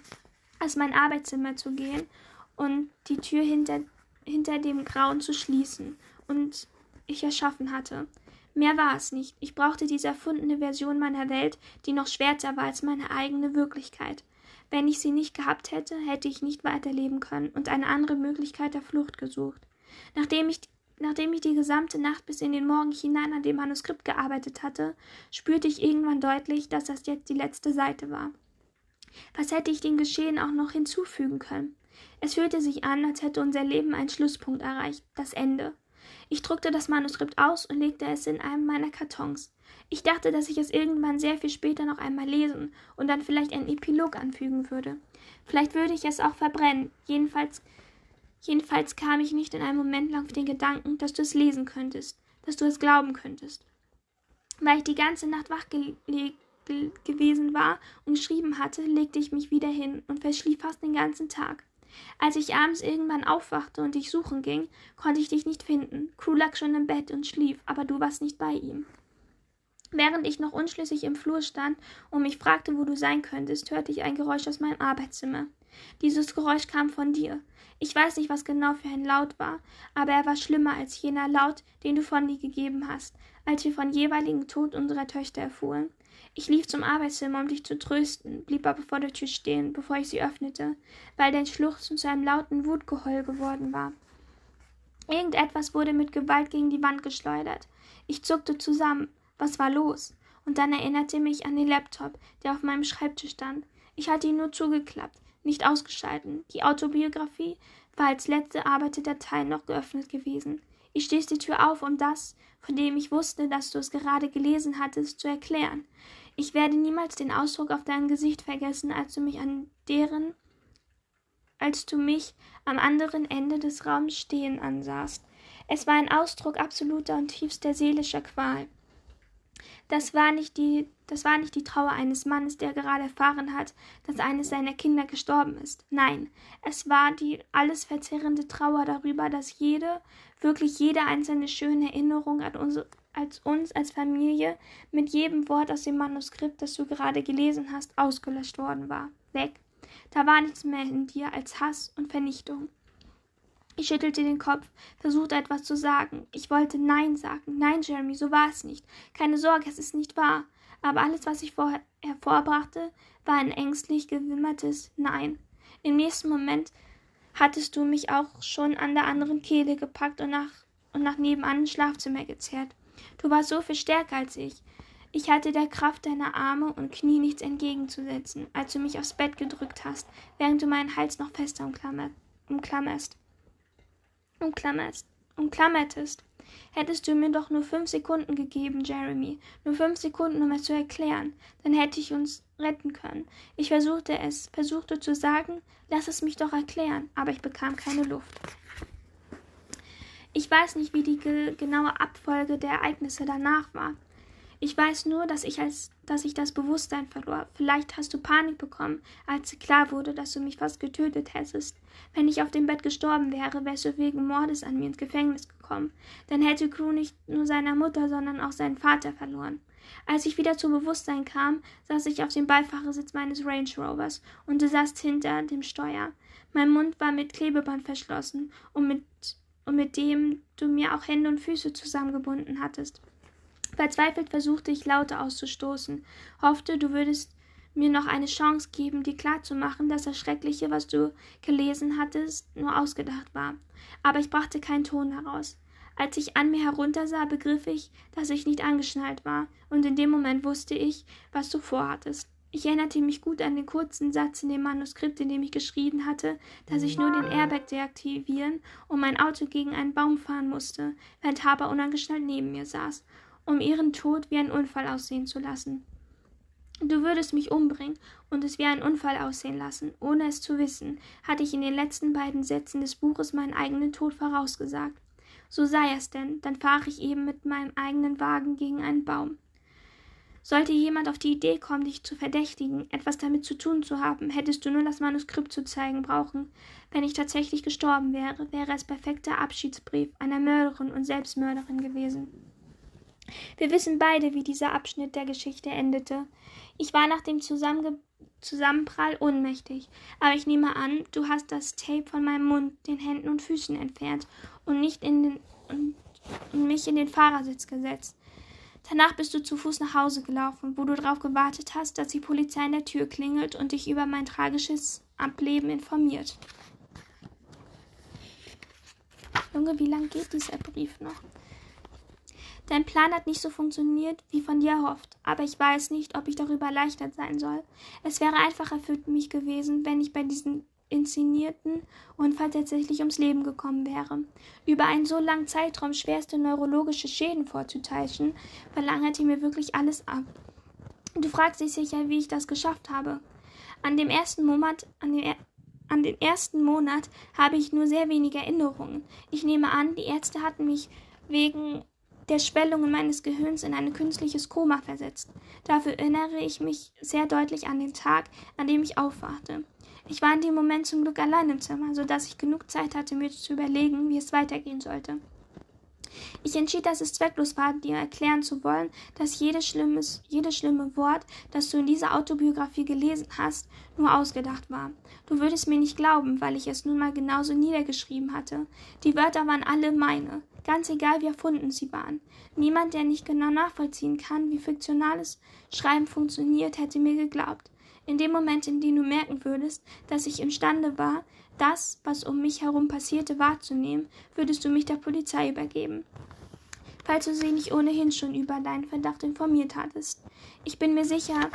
aus mein Arbeitszimmer zu gehen und die Tür hinter, hinter dem Grauen zu schließen und ich erschaffen hatte. Mehr war es nicht. Ich brauchte diese erfundene Version meiner Welt, die noch schwärzer war als meine eigene Wirklichkeit. Wenn ich sie nicht gehabt hätte, hätte ich nicht weiterleben können und eine andere Möglichkeit der Flucht gesucht. Nachdem ich, nachdem ich die gesamte Nacht bis in den Morgen hinein an dem Manuskript gearbeitet hatte, spürte ich irgendwann deutlich, dass das jetzt die letzte Seite war. Was hätte ich dem Geschehen auch noch hinzufügen können? Es fühlte sich an, als hätte unser Leben einen Schlusspunkt erreicht, das Ende. Ich druckte das Manuskript aus und legte es in einem meiner Kartons. Ich dachte, dass ich es irgendwann sehr viel später noch einmal lesen und dann vielleicht einen Epilog anfügen würde. Vielleicht würde ich es auch verbrennen. Jedenfalls, jedenfalls kam ich nicht in einem Moment lang auf den Gedanken, dass du es lesen könntest, dass du es glauben könntest. Weil ich die ganze Nacht wach ge ge gewesen war und geschrieben hatte, legte ich mich wieder hin und verschlief fast den ganzen Tag. Als ich abends irgendwann aufwachte und dich suchen ging, konnte ich dich nicht finden. Crew lag schon im Bett und schlief, aber du warst nicht bei ihm. Während ich noch unschlüssig im Flur stand und mich fragte, wo du sein könntest, hörte ich ein Geräusch aus meinem Arbeitszimmer. Dieses Geräusch kam von dir. Ich weiß nicht, was genau für ein Laut war, aber er war schlimmer als jener Laut, den du von dir gegeben hast, als wir von jeweiligen Tod unserer Töchter erfuhren. Ich lief zum Arbeitszimmer, um dich zu trösten, blieb aber vor der Tür stehen, bevor ich sie öffnete, weil dein Schluchzen zu einem lauten Wutgeheul geworden war. Irgendetwas wurde mit Gewalt gegen die Wand geschleudert. Ich zuckte zusammen. Was war los? Und dann erinnerte mich an den Laptop, der auf meinem Schreibtisch stand. Ich hatte ihn nur zugeklappt, nicht ausgeschalten. Die Autobiografie war als letzte Arbeiterdatei noch geöffnet gewesen. Ich stieß die Tür auf, um das, von dem ich wusste, dass du es gerade gelesen hattest, zu erklären. Ich werde niemals den Ausdruck auf deinem Gesicht vergessen, als du mich an deren als du mich am anderen Ende des Raums stehen ansahst. Es war ein Ausdruck absoluter und tiefster seelischer Qual. Das war nicht die, das war nicht die Trauer eines Mannes, der gerade erfahren hat, dass eines seiner Kinder gestorben ist. Nein, es war die alles verzerrende Trauer darüber, dass jede, wirklich jede einzelne schöne Erinnerung an unsere, als uns als Familie mit jedem Wort aus dem Manuskript, das du gerade gelesen hast, ausgelöscht worden war. Weg. Da war nichts mehr in dir als Hass und Vernichtung. Ich schüttelte den Kopf, versuchte etwas zu sagen. Ich wollte Nein sagen. Nein, Jeremy, so war es nicht. Keine Sorge, es ist nicht wahr. Aber alles, was ich vorher hervorbrachte, war ein ängstlich gewimmertes Nein. Im nächsten Moment hattest du mich auch schon an der anderen Kehle gepackt und nach, und nach nebenan ins Schlafzimmer gezerrt. Du warst so viel stärker als ich. Ich hatte der Kraft deiner Arme und Knie nichts entgegenzusetzen, als du mich aufs Bett gedrückt hast, während du meinen Hals noch fester umklammerst umklammerst, umklammertest. Hättest du mir doch nur fünf Sekunden gegeben, Jeremy, nur fünf Sekunden, um es zu erklären, dann hätte ich uns retten können. Ich versuchte es, versuchte zu sagen, lass es mich doch erklären, aber ich bekam keine Luft. Ich weiß nicht, wie die ge genaue Abfolge der Ereignisse danach war. Ich weiß nur, dass ich, als, dass ich das Bewusstsein verlor. Vielleicht hast du Panik bekommen, als klar wurde, dass du mich fast getötet hättest. Wenn ich auf dem Bett gestorben wäre, wärst du wegen Mordes an mir ins Gefängnis gekommen. Dann hätte Crew nicht nur seine Mutter, sondern auch seinen Vater verloren. Als ich wieder zu Bewusstsein kam, saß ich auf dem Beifahrersitz meines Range Rovers und du saßt hinter dem Steuer. Mein Mund war mit Klebeband verschlossen und mit, und mit dem du mir auch Hände und Füße zusammengebunden hattest. Verzweifelt versuchte ich Laute auszustoßen, hoffte, du würdest mir noch eine Chance geben, dir klarzumachen, dass das Schreckliche, was du gelesen hattest, nur ausgedacht war. Aber ich brachte keinen Ton heraus. Als ich an mir heruntersah, begriff ich, dass ich nicht angeschnallt war, und in dem Moment wusste ich, was du vorhattest. Ich erinnerte mich gut an den kurzen Satz in dem Manuskript, in dem ich geschrieben hatte, dass ich nur den Airbag deaktivieren und mein Auto gegen einen Baum fahren musste, während Haber unangeschnallt neben mir saß um ihren Tod wie ein Unfall aussehen zu lassen. Du würdest mich umbringen und es wie ein Unfall aussehen lassen, ohne es zu wissen, hatte ich in den letzten beiden Sätzen des Buches meinen eigenen Tod vorausgesagt. So sei es denn, dann fahre ich eben mit meinem eigenen Wagen gegen einen Baum. Sollte jemand auf die Idee kommen, dich zu verdächtigen, etwas damit zu tun zu haben, hättest du nur das Manuskript zu zeigen brauchen. Wenn ich tatsächlich gestorben wäre, wäre es perfekter Abschiedsbrief einer Mörderin und Selbstmörderin gewesen. Wir wissen beide, wie dieser Abschnitt der Geschichte endete. Ich war nach dem Zusammenge Zusammenprall ohnmächtig, aber ich nehme an, du hast das Tape von meinem Mund, den Händen und Füßen entfernt und nicht in den und, und mich in den Fahrersitz gesetzt. Danach bist du zu Fuß nach Hause gelaufen, wo du darauf gewartet hast, dass die Polizei an der Tür klingelt und dich über mein tragisches Ableben informiert. Junge, wie lang geht dieser Brief noch? Dein Plan hat nicht so funktioniert, wie von dir erhofft, aber ich weiß nicht, ob ich darüber erleichtert sein soll. Es wäre einfacher für mich gewesen, wenn ich bei diesen inszenierten Unfall tatsächlich ums Leben gekommen wäre. Über einen so langen Zeitraum schwerste neurologische Schäden vorzutäuschen, verlangerte mir wirklich alles ab. Du fragst dich sicher, wie ich das geschafft habe. An dem ersten Monat, an dem, an den ersten Monat habe ich nur sehr wenige Erinnerungen. Ich nehme an, die Ärzte hatten mich wegen der Schwellungen meines Gehirns in ein künstliches Koma versetzt. Dafür erinnere ich mich sehr deutlich an den Tag, an dem ich aufwachte. Ich war in dem Moment zum Glück allein im Zimmer, so dass ich genug Zeit hatte, mir zu überlegen, wie es weitergehen sollte. Ich entschied, dass es zwecklos war, dir erklären zu wollen, dass jedes, schlimmes, jedes schlimme Wort, das du in dieser Autobiografie gelesen hast, nur ausgedacht war. Du würdest mir nicht glauben, weil ich es nun mal genauso niedergeschrieben hatte. Die Wörter waren alle meine, ganz egal wie erfunden sie waren. Niemand, der nicht genau nachvollziehen kann, wie fiktionales Schreiben funktioniert, hätte mir geglaubt. In dem Moment, in dem du merken würdest, dass ich imstande war, das, was um mich herum passierte, wahrzunehmen, würdest du mich der Polizei übergeben. Falls du sie nicht ohnehin schon über deinen Verdacht informiert hattest. Ich bin mir sicher,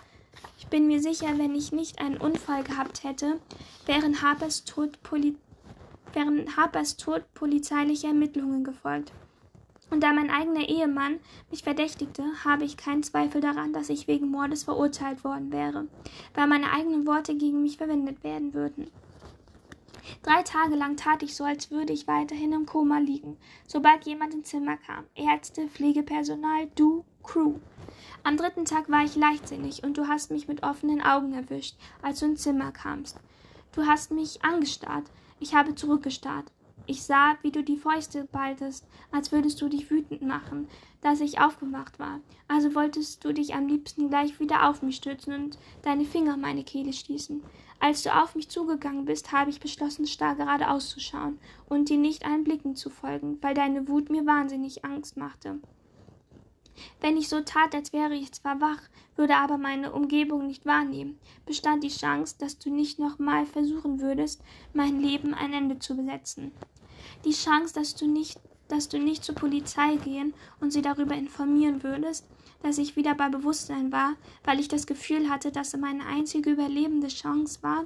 ich bin mir sicher, wenn ich nicht einen Unfall gehabt hätte, wären Harpers Tod, Poli wären Harpers Tod polizeiliche Ermittlungen gefolgt. Und da mein eigener Ehemann mich verdächtigte, habe ich keinen Zweifel daran, dass ich wegen Mordes verurteilt worden wäre, weil meine eigenen Worte gegen mich verwendet werden würden. Drei Tage lang tat ich so, als würde ich weiterhin im Koma liegen, sobald jemand ins Zimmer kam. Ärzte, Pflegepersonal, du, Crew. Am dritten Tag war ich leichtsinnig und du hast mich mit offenen Augen erwischt, als du ins Zimmer kamst. Du hast mich angestarrt. Ich habe zurückgestarrt. Ich sah, wie du die Fäuste baltest, als würdest du dich wütend machen, dass ich aufgewacht war. Also wolltest du dich am liebsten gleich wieder auf mich stützen und deine Finger meine Kehle schließen. Als du auf mich zugegangen bist, habe ich beschlossen, starr geradeaus zu schauen und dir nicht allen Blicken zu folgen, weil deine Wut mir wahnsinnig Angst machte. Wenn ich so tat, als wäre ich zwar wach, würde aber meine Umgebung nicht wahrnehmen, bestand die Chance, dass du nicht nochmal versuchen würdest, mein Leben ein Ende zu besetzen. Die Chance, dass du nicht, dass du nicht zur Polizei gehen und sie darüber informieren würdest, dass ich wieder bei Bewusstsein war, weil ich das Gefühl hatte, dass es meine einzige überlebende Chance war,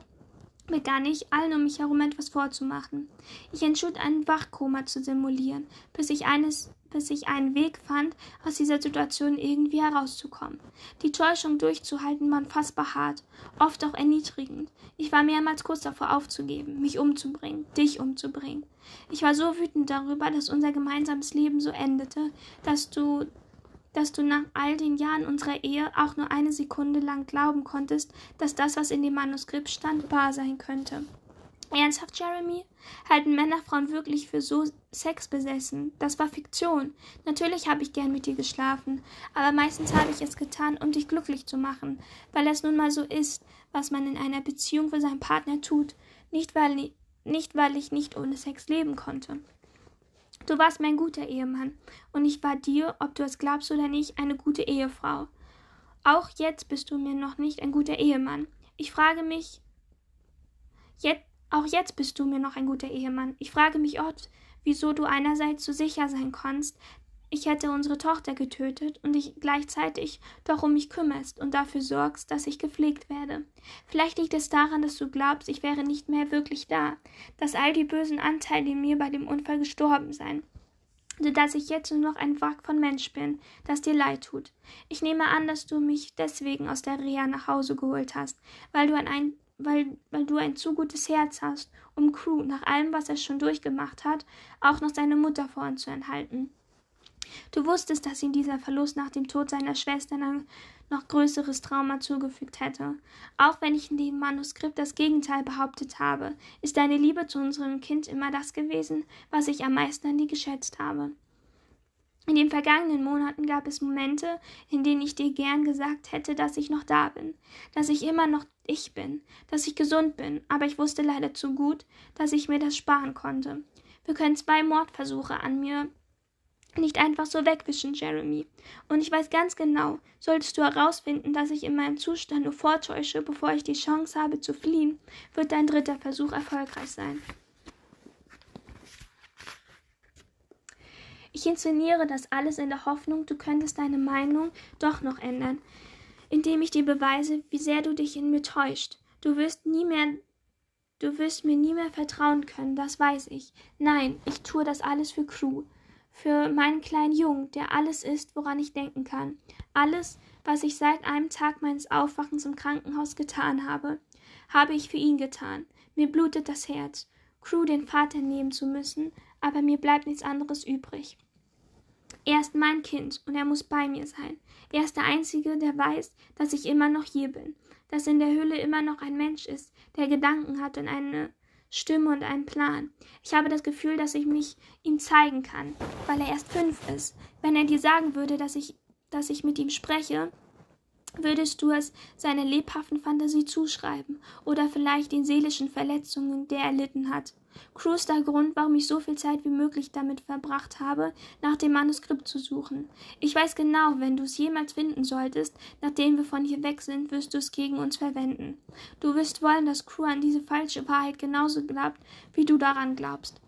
begann ich, allen um mich herum etwas vorzumachen. Ich entschied, ein Wachkoma zu simulieren, bis ich eines bis ich einen Weg fand, aus dieser Situation irgendwie herauszukommen. Die Täuschung durchzuhalten war unfassbar hart, oft auch erniedrigend. Ich war mehrmals kurz davor aufzugeben, mich umzubringen, dich umzubringen. Ich war so wütend darüber, dass unser gemeinsames Leben so endete, dass du dass du nach all den Jahren unserer Ehe auch nur eine Sekunde lang glauben konntest, dass das, was in dem Manuskript stand, wahr sein könnte. Ernsthaft, Jeremy? Halten Männer Frauen wirklich für so sexbesessen? Das war Fiktion. Natürlich habe ich gern mit dir geschlafen, aber meistens habe ich es getan, um dich glücklich zu machen, weil es nun mal so ist, was man in einer Beziehung für seinen Partner tut, nicht weil, nicht weil ich nicht ohne Sex leben konnte. Du warst mein guter Ehemann, und ich war dir, ob du es glaubst oder nicht, eine gute Ehefrau. Auch jetzt bist du mir noch nicht ein guter Ehemann. Ich frage mich, jetzt auch jetzt bist du mir noch ein guter Ehemann. Ich frage mich oft, wieso du einerseits so sicher sein kannst, ich hätte unsere Tochter getötet und dich gleichzeitig doch um mich kümmerst und dafür sorgst, dass ich gepflegt werde. Vielleicht liegt es daran, dass du glaubst, ich wäre nicht mehr wirklich da, dass all die bösen Anteile in mir bei dem Unfall gestorben seien, so dass ich jetzt nur noch ein Wrack von Mensch bin, das dir leid tut. Ich nehme an, dass du mich deswegen aus der Reha nach Hause geholt hast, weil du an ein weil, weil du ein zu gutes Herz hast, um Crew nach allem, was er schon durchgemacht hat, auch noch seine Mutter vorentzuenthalten. Du wusstest, dass ihm dieser Verlust nach dem Tod seiner Schwester ein noch größeres Trauma zugefügt hätte. Auch wenn ich in dem Manuskript das Gegenteil behauptet habe, ist deine Liebe zu unserem Kind immer das gewesen, was ich am meisten an dir geschätzt habe. In den vergangenen Monaten gab es Momente, in denen ich dir gern gesagt hätte, dass ich noch da bin, dass ich immer noch ich bin, dass ich gesund bin, aber ich wusste leider zu gut, dass ich mir das sparen konnte. Wir können zwei Mordversuche an mir nicht einfach so wegwischen, Jeremy. Und ich weiß ganz genau, solltest du herausfinden, dass ich in meinem Zustand nur vortäusche, bevor ich die Chance habe zu fliehen, wird dein dritter Versuch erfolgreich sein. Ich inszeniere das alles in der Hoffnung, du könntest deine Meinung doch noch ändern, indem ich dir beweise, wie sehr du dich in mir täuscht. Du wirst nie mehr Du wirst mir nie mehr vertrauen können, das weiß ich. Nein, ich tue das alles für Crew. Für meinen kleinen Jungen, der alles ist, woran ich denken kann. Alles, was ich seit einem Tag meines Aufwachens im Krankenhaus getan habe, habe ich für ihn getan. Mir blutet das Herz, Crew den Vater nehmen zu müssen, aber mir bleibt nichts anderes übrig. Er ist mein Kind und er muss bei mir sein. Er ist der Einzige, der weiß, dass ich immer noch hier bin, dass in der Höhle immer noch ein Mensch ist, der Gedanken hat und eine Stimme und einen Plan. Ich habe das Gefühl, dass ich mich ihm zeigen kann, weil er erst fünf ist. Wenn er dir sagen würde, dass ich, dass ich mit ihm spreche, würdest du es seiner lebhaften Fantasie zuschreiben oder vielleicht den seelischen Verletzungen, der er erlitten hat. Crew ist der Grund, warum ich so viel Zeit wie möglich damit verbracht habe, nach dem Manuskript zu suchen. Ich weiß genau, wenn du es jemals finden solltest, nachdem wir von hier weg sind, wirst du es gegen uns verwenden. Du wirst wollen, dass Crew an diese falsche Wahrheit genauso glaubt, wie du daran glaubst.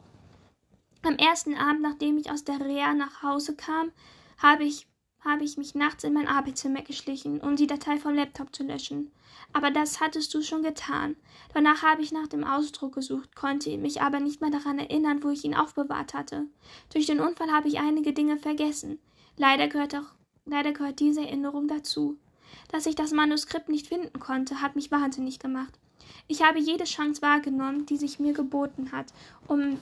Am ersten Abend, nachdem ich aus der Reha nach Hause kam, habe ich habe ich mich nachts in mein Arbeitszimmer geschlichen, um die Datei vom Laptop zu löschen. Aber das hattest du schon getan. Danach habe ich nach dem Ausdruck gesucht, konnte mich aber nicht mehr daran erinnern, wo ich ihn aufbewahrt hatte. Durch den Unfall habe ich einige Dinge vergessen. Leider gehört auch leider gehört diese Erinnerung dazu. Dass ich das Manuskript nicht finden konnte, hat mich wahnsinnig gemacht. Ich habe jede Chance wahrgenommen, die sich mir geboten hat, um,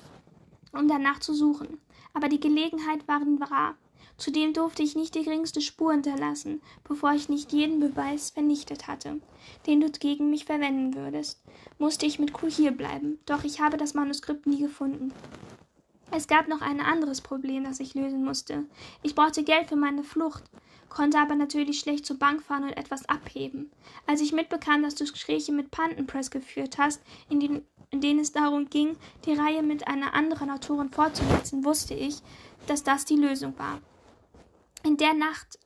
um danach zu suchen. Aber die Gelegenheit waren rar. Zudem durfte ich nicht die geringste Spur hinterlassen, bevor ich nicht jeden Beweis vernichtet hatte, den du gegen mich verwenden würdest. Musste ich mit Kuh hier bleiben, doch ich habe das Manuskript nie gefunden. Es gab noch ein anderes Problem, das ich lösen musste. Ich brauchte Geld für meine Flucht, konnte aber natürlich schlecht zur Bank fahren und etwas abheben. Als ich mitbekam, dass du Gespräche mit Pantenpress geführt hast, in, den, in denen es darum ging, die Reihe mit einer anderen Autorin fortzusetzen, wusste ich, dass das die Lösung war in der Nacht,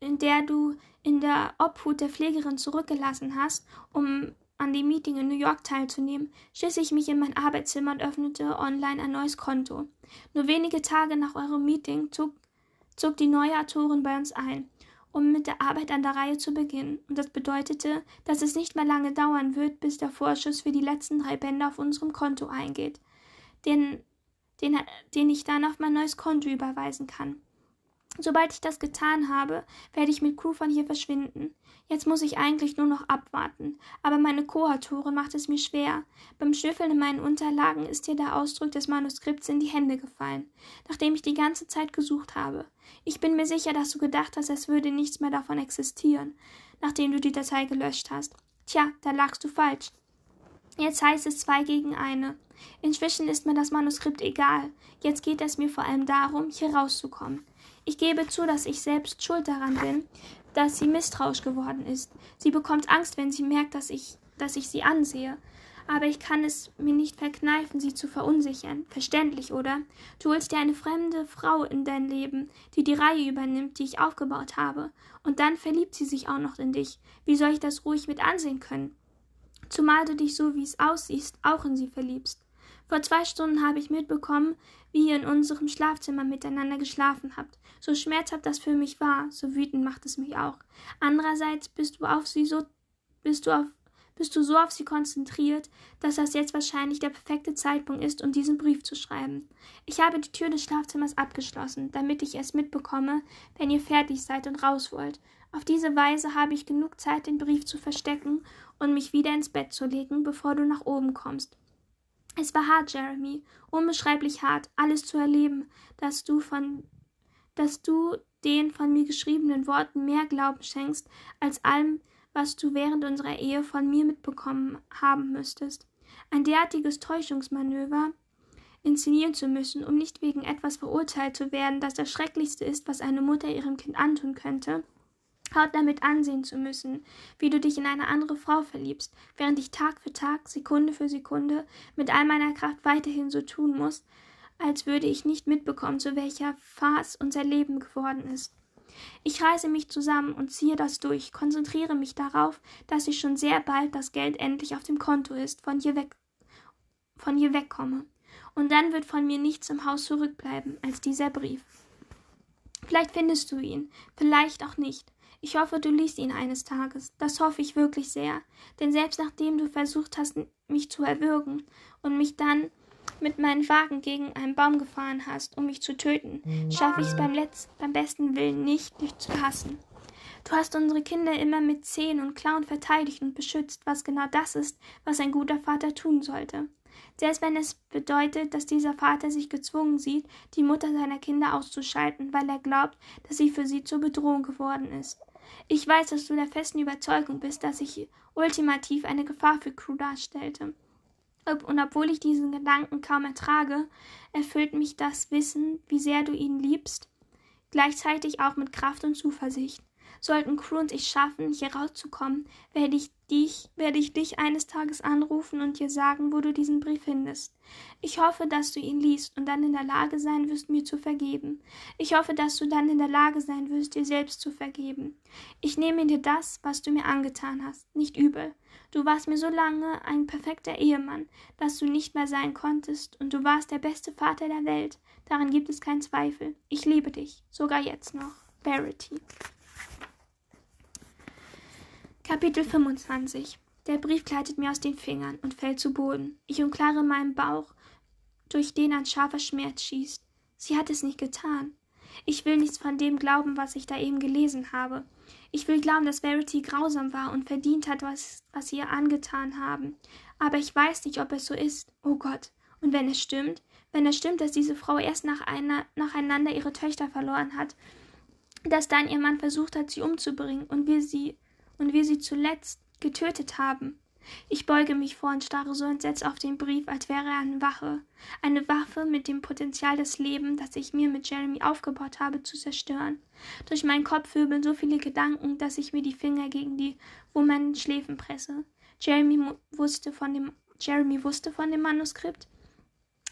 in der du in der Obhut der Pflegerin zurückgelassen hast, um an dem Meeting in New York teilzunehmen, schlich ich mich in mein Arbeitszimmer und öffnete online ein neues Konto. Nur wenige Tage nach eurem Meeting zog, zog die neue Autorin bei uns ein, um mit der Arbeit an der Reihe zu beginnen. Und das bedeutete, dass es nicht mehr lange dauern wird, bis der Vorschuss für die letzten drei Bände auf unserem Konto eingeht, den, den, den ich dann auf mein neues Konto überweisen kann. Sobald ich das getan habe, werde ich mit von hier verschwinden. Jetzt muss ich eigentlich nur noch abwarten, aber meine Co-Autorin macht es mir schwer. Beim Schnüffeln in meinen Unterlagen ist ihr der Ausdruck des Manuskripts in die Hände gefallen, nachdem ich die ganze Zeit gesucht habe. Ich bin mir sicher, dass du gedacht hast, es würde nichts mehr davon existieren, nachdem du die Datei gelöscht hast. Tja, da lagst du falsch. Jetzt heißt es zwei gegen eine. Inzwischen ist mir das Manuskript egal. Jetzt geht es mir vor allem darum, hier rauszukommen. Ich gebe zu, dass ich selbst schuld daran bin, dass sie misstrauisch geworden ist. Sie bekommt Angst, wenn sie merkt, dass ich, dass ich sie ansehe. Aber ich kann es mir nicht verkneifen, sie zu verunsichern. Verständlich, oder? Du holst dir eine fremde Frau in dein Leben, die die Reihe übernimmt, die ich aufgebaut habe. Und dann verliebt sie sich auch noch in dich. Wie soll ich das ruhig mit ansehen können? Zumal du dich so, wie es aussiehst, auch in sie verliebst. Vor zwei Stunden habe ich mitbekommen, wie ihr in unserem Schlafzimmer miteinander geschlafen habt. So schmerzhaft das für mich war, so wütend macht es mich auch. Andererseits bist du auf sie so bist du auf bist du so auf sie konzentriert, dass das jetzt wahrscheinlich der perfekte Zeitpunkt ist, um diesen Brief zu schreiben. Ich habe die Tür des Schlafzimmers abgeschlossen, damit ich es mitbekomme, wenn ihr fertig seid und raus wollt. Auf diese Weise habe ich genug Zeit, den Brief zu verstecken und mich wieder ins Bett zu legen, bevor du nach oben kommst. Es war hart, Jeremy, unbeschreiblich hart, alles zu erleben, das du von dass du den von mir geschriebenen Worten mehr Glauben schenkst als allem, was du während unserer Ehe von mir mitbekommen haben müsstest. Ein derartiges Täuschungsmanöver inszenieren zu müssen, um nicht wegen etwas verurteilt zu werden, das das Schrecklichste ist, was eine Mutter ihrem Kind antun könnte, haut damit ansehen zu müssen, wie du dich in eine andere Frau verliebst, während ich Tag für Tag, Sekunde für Sekunde mit all meiner Kraft weiterhin so tun muss, als würde ich nicht mitbekommen, zu welcher Farce unser Leben geworden ist. Ich reiße mich zusammen und ziehe das durch, konzentriere mich darauf, dass ich schon sehr bald das Geld endlich auf dem Konto ist, von hier weg von hier wegkomme. Und dann wird von mir nichts im Haus zurückbleiben als dieser Brief. Vielleicht findest du ihn, vielleicht auch nicht. Ich hoffe, du liest ihn eines Tages. Das hoffe ich wirklich sehr. Denn selbst nachdem du versucht hast, mich zu erwürgen und mich dann mit meinem Wagen gegen einen Baum gefahren hast, um mich zu töten, schaffe ich es beim, beim besten Willen nicht, dich zu hassen. Du hast unsere Kinder immer mit Zehen und Klauen verteidigt und beschützt, was genau das ist, was ein guter Vater tun sollte. Selbst wenn es bedeutet, dass dieser Vater sich gezwungen sieht, die Mutter seiner Kinder auszuschalten, weil er glaubt, dass sie für sie zur Bedrohung geworden ist. Ich weiß, dass du der festen Überzeugung bist, dass ich ultimativ eine Gefahr für Crew darstellte. Und obwohl ich diesen Gedanken kaum ertrage, erfüllt mich das Wissen, wie sehr du ihn liebst, gleichzeitig auch mit Kraft und Zuversicht. Sollten Crew und ich schaffen, hier rauszukommen, werde ich dich, werde ich dich eines Tages anrufen und dir sagen, wo du diesen Brief findest. Ich hoffe, dass du ihn liest und dann in der Lage sein wirst, mir zu vergeben. Ich hoffe, dass du dann in der Lage sein wirst, dir selbst zu vergeben. Ich nehme dir das, was du mir angetan hast, nicht übel. Du warst mir so lange ein perfekter Ehemann, dass du nicht mehr sein konntest, und du warst der beste Vater der Welt. Daran gibt es keinen Zweifel. Ich liebe dich, sogar jetzt noch. Verity. Kapitel 25 Der Brief gleitet mir aus den Fingern und fällt zu Boden. Ich umklare meinen Bauch, durch den ein scharfer Schmerz schießt. Sie hat es nicht getan. Ich will nichts von dem glauben, was ich da eben gelesen habe. Ich will glauben, dass Verity grausam war und verdient hat, was, was sie ihr angetan haben. Aber ich weiß nicht, ob es so ist. Oh Gott. Und wenn es stimmt, wenn es stimmt, dass diese Frau erst nach einer, nacheinander ihre Töchter verloren hat, dass dann ihr Mann versucht hat, sie umzubringen und wir sie und wir sie zuletzt getötet haben. Ich beuge mich vor und starre so entsetzt auf den Brief, als wäre er eine Wache, eine Waffe mit dem Potenzial, das Leben, das ich mir mit Jeremy aufgebaut habe, zu zerstören. Durch meinen Kopf wirbeln so viele Gedanken, dass ich mir die Finger gegen die wummernden Schläfen presse. Jeremy wusste von dem Jeremy wusste von dem Manuskript.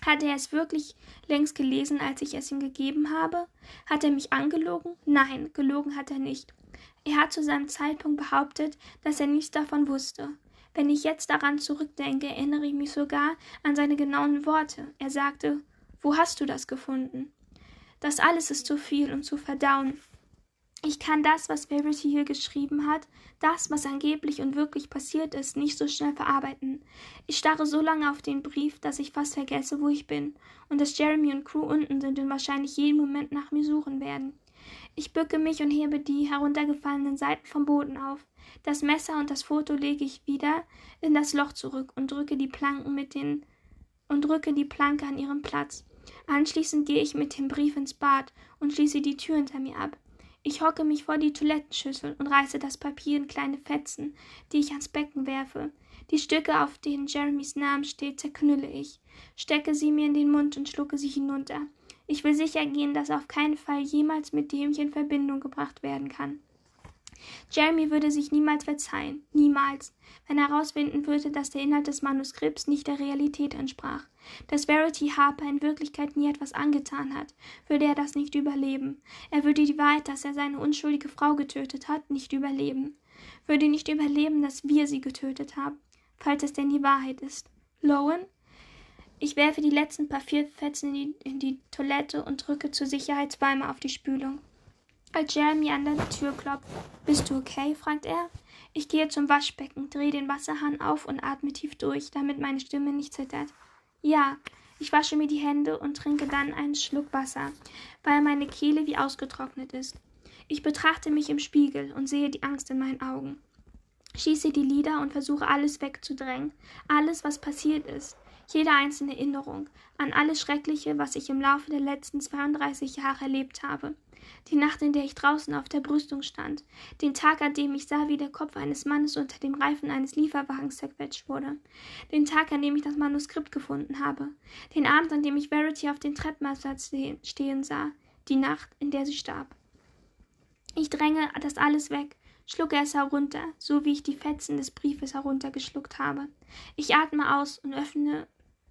Hatte er es wirklich längst gelesen, als ich es ihm gegeben habe? Hat er mich angelogen? Nein, gelogen hat er nicht. Er hat zu seinem Zeitpunkt behauptet, dass er nichts davon wusste. Wenn ich jetzt daran zurückdenke, erinnere ich mich sogar an seine genauen Worte. Er sagte, wo hast du das gefunden? Das alles ist zu viel, um zu verdauen. Ich kann das, was Verity hier geschrieben hat, das, was angeblich und wirklich passiert ist, nicht so schnell verarbeiten. Ich starre so lange auf den Brief, dass ich fast vergesse, wo ich bin, und dass Jeremy und Crew unten sind und wahrscheinlich jeden Moment nach mir suchen werden. Ich bücke mich und hebe die heruntergefallenen Seiten vom Boden auf. Das Messer und das Foto lege ich wieder in das Loch zurück und drücke die Planken mit den und drücke die Planke an ihren Platz. Anschließend gehe ich mit dem Brief ins Bad und schließe die Tür hinter mir ab. Ich hocke mich vor die Toilettenschüssel und reiße das Papier in kleine Fetzen, die ich ans Becken werfe. Die Stücke, auf denen Jeremys Name steht, zerknülle ich, stecke sie mir in den Mund und schlucke sie hinunter. Ich will sicher gehen, dass auf keinen Fall jemals mit dem in Verbindung gebracht werden kann. Jeremy würde sich niemals verzeihen, niemals, wenn er herausfinden würde, dass der Inhalt des Manuskripts nicht der Realität entsprach. Dass Verity Harper in Wirklichkeit nie etwas angetan hat, würde er das nicht überleben. Er würde die Wahrheit, dass er seine unschuldige Frau getötet hat, nicht überleben. Würde nicht überleben, dass wir sie getötet haben, falls es denn die Wahrheit ist. Lowen? Ich werfe die letzten Papierfetzen in die, in die Toilette und drücke zur Sicherheit zweimal auf die Spülung. Als Jeremy an der Tür klopft, bist du okay? fragt er. Ich gehe zum Waschbecken, drehe den Wasserhahn auf und atme tief durch, damit meine Stimme nicht zittert. Ja, ich wasche mir die Hände und trinke dann einen Schluck Wasser, weil meine Kehle wie ausgetrocknet ist. Ich betrachte mich im Spiegel und sehe die Angst in meinen Augen. Schieße die Lider und versuche alles wegzudrängen, alles, was passiert ist jede einzelne Erinnerung an alles Schreckliche, was ich im Laufe der letzten 32 Jahre erlebt habe. Die Nacht, in der ich draußen auf der Brüstung stand. Den Tag, an dem ich sah, wie der Kopf eines Mannes unter dem Reifen eines Lieferwagens zerquetscht wurde. Den Tag, an dem ich das Manuskript gefunden habe. Den Abend, an dem ich Verity auf den Treppenabsatz stehen sah. Die Nacht, in der sie starb. Ich dränge das alles weg, schlucke es herunter, so wie ich die Fetzen des Briefes heruntergeschluckt habe. Ich atme aus und öffne,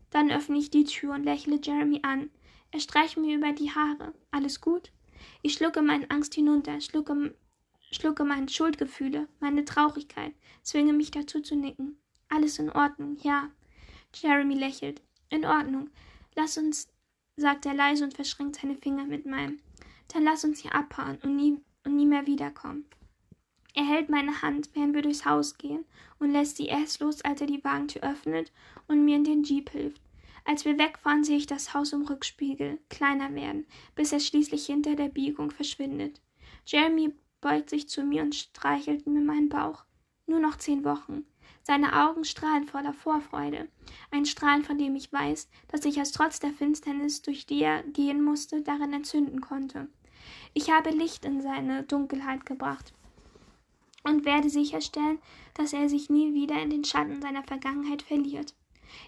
dann öffne ich die Tür und lächle Jeremy an. Er streicht mir über die Haare. Alles gut? Ich schlucke meine Angst hinunter, schlucke, schlucke meine Schuldgefühle, meine Traurigkeit, zwinge mich dazu zu nicken. Alles in Ordnung, ja. Jeremy lächelt. In Ordnung. Lass uns, sagt er leise und verschränkt seine Finger mit meinem. Dann lass uns hier abhauen und nie, und nie mehr wiederkommen. Er hält meine Hand, während wir durchs Haus gehen, und lässt sie erst los, als er die Wagentür öffnet und mir in den Jeep hilft. Als wir wegfahren, sehe ich das Haus im Rückspiegel kleiner werden, bis es schließlich hinter der Biegung verschwindet. Jeremy beugt sich zu mir und streichelt mir meinen Bauch. Nur noch zehn Wochen. Seine Augen strahlen voller Vorfreude. Ein Strahlen, von dem ich weiß, dass ich es trotz der Finsternis, durch die er gehen musste, darin entzünden konnte. Ich habe Licht in seine Dunkelheit gebracht und werde sicherstellen, dass er sich nie wieder in den Schatten seiner Vergangenheit verliert.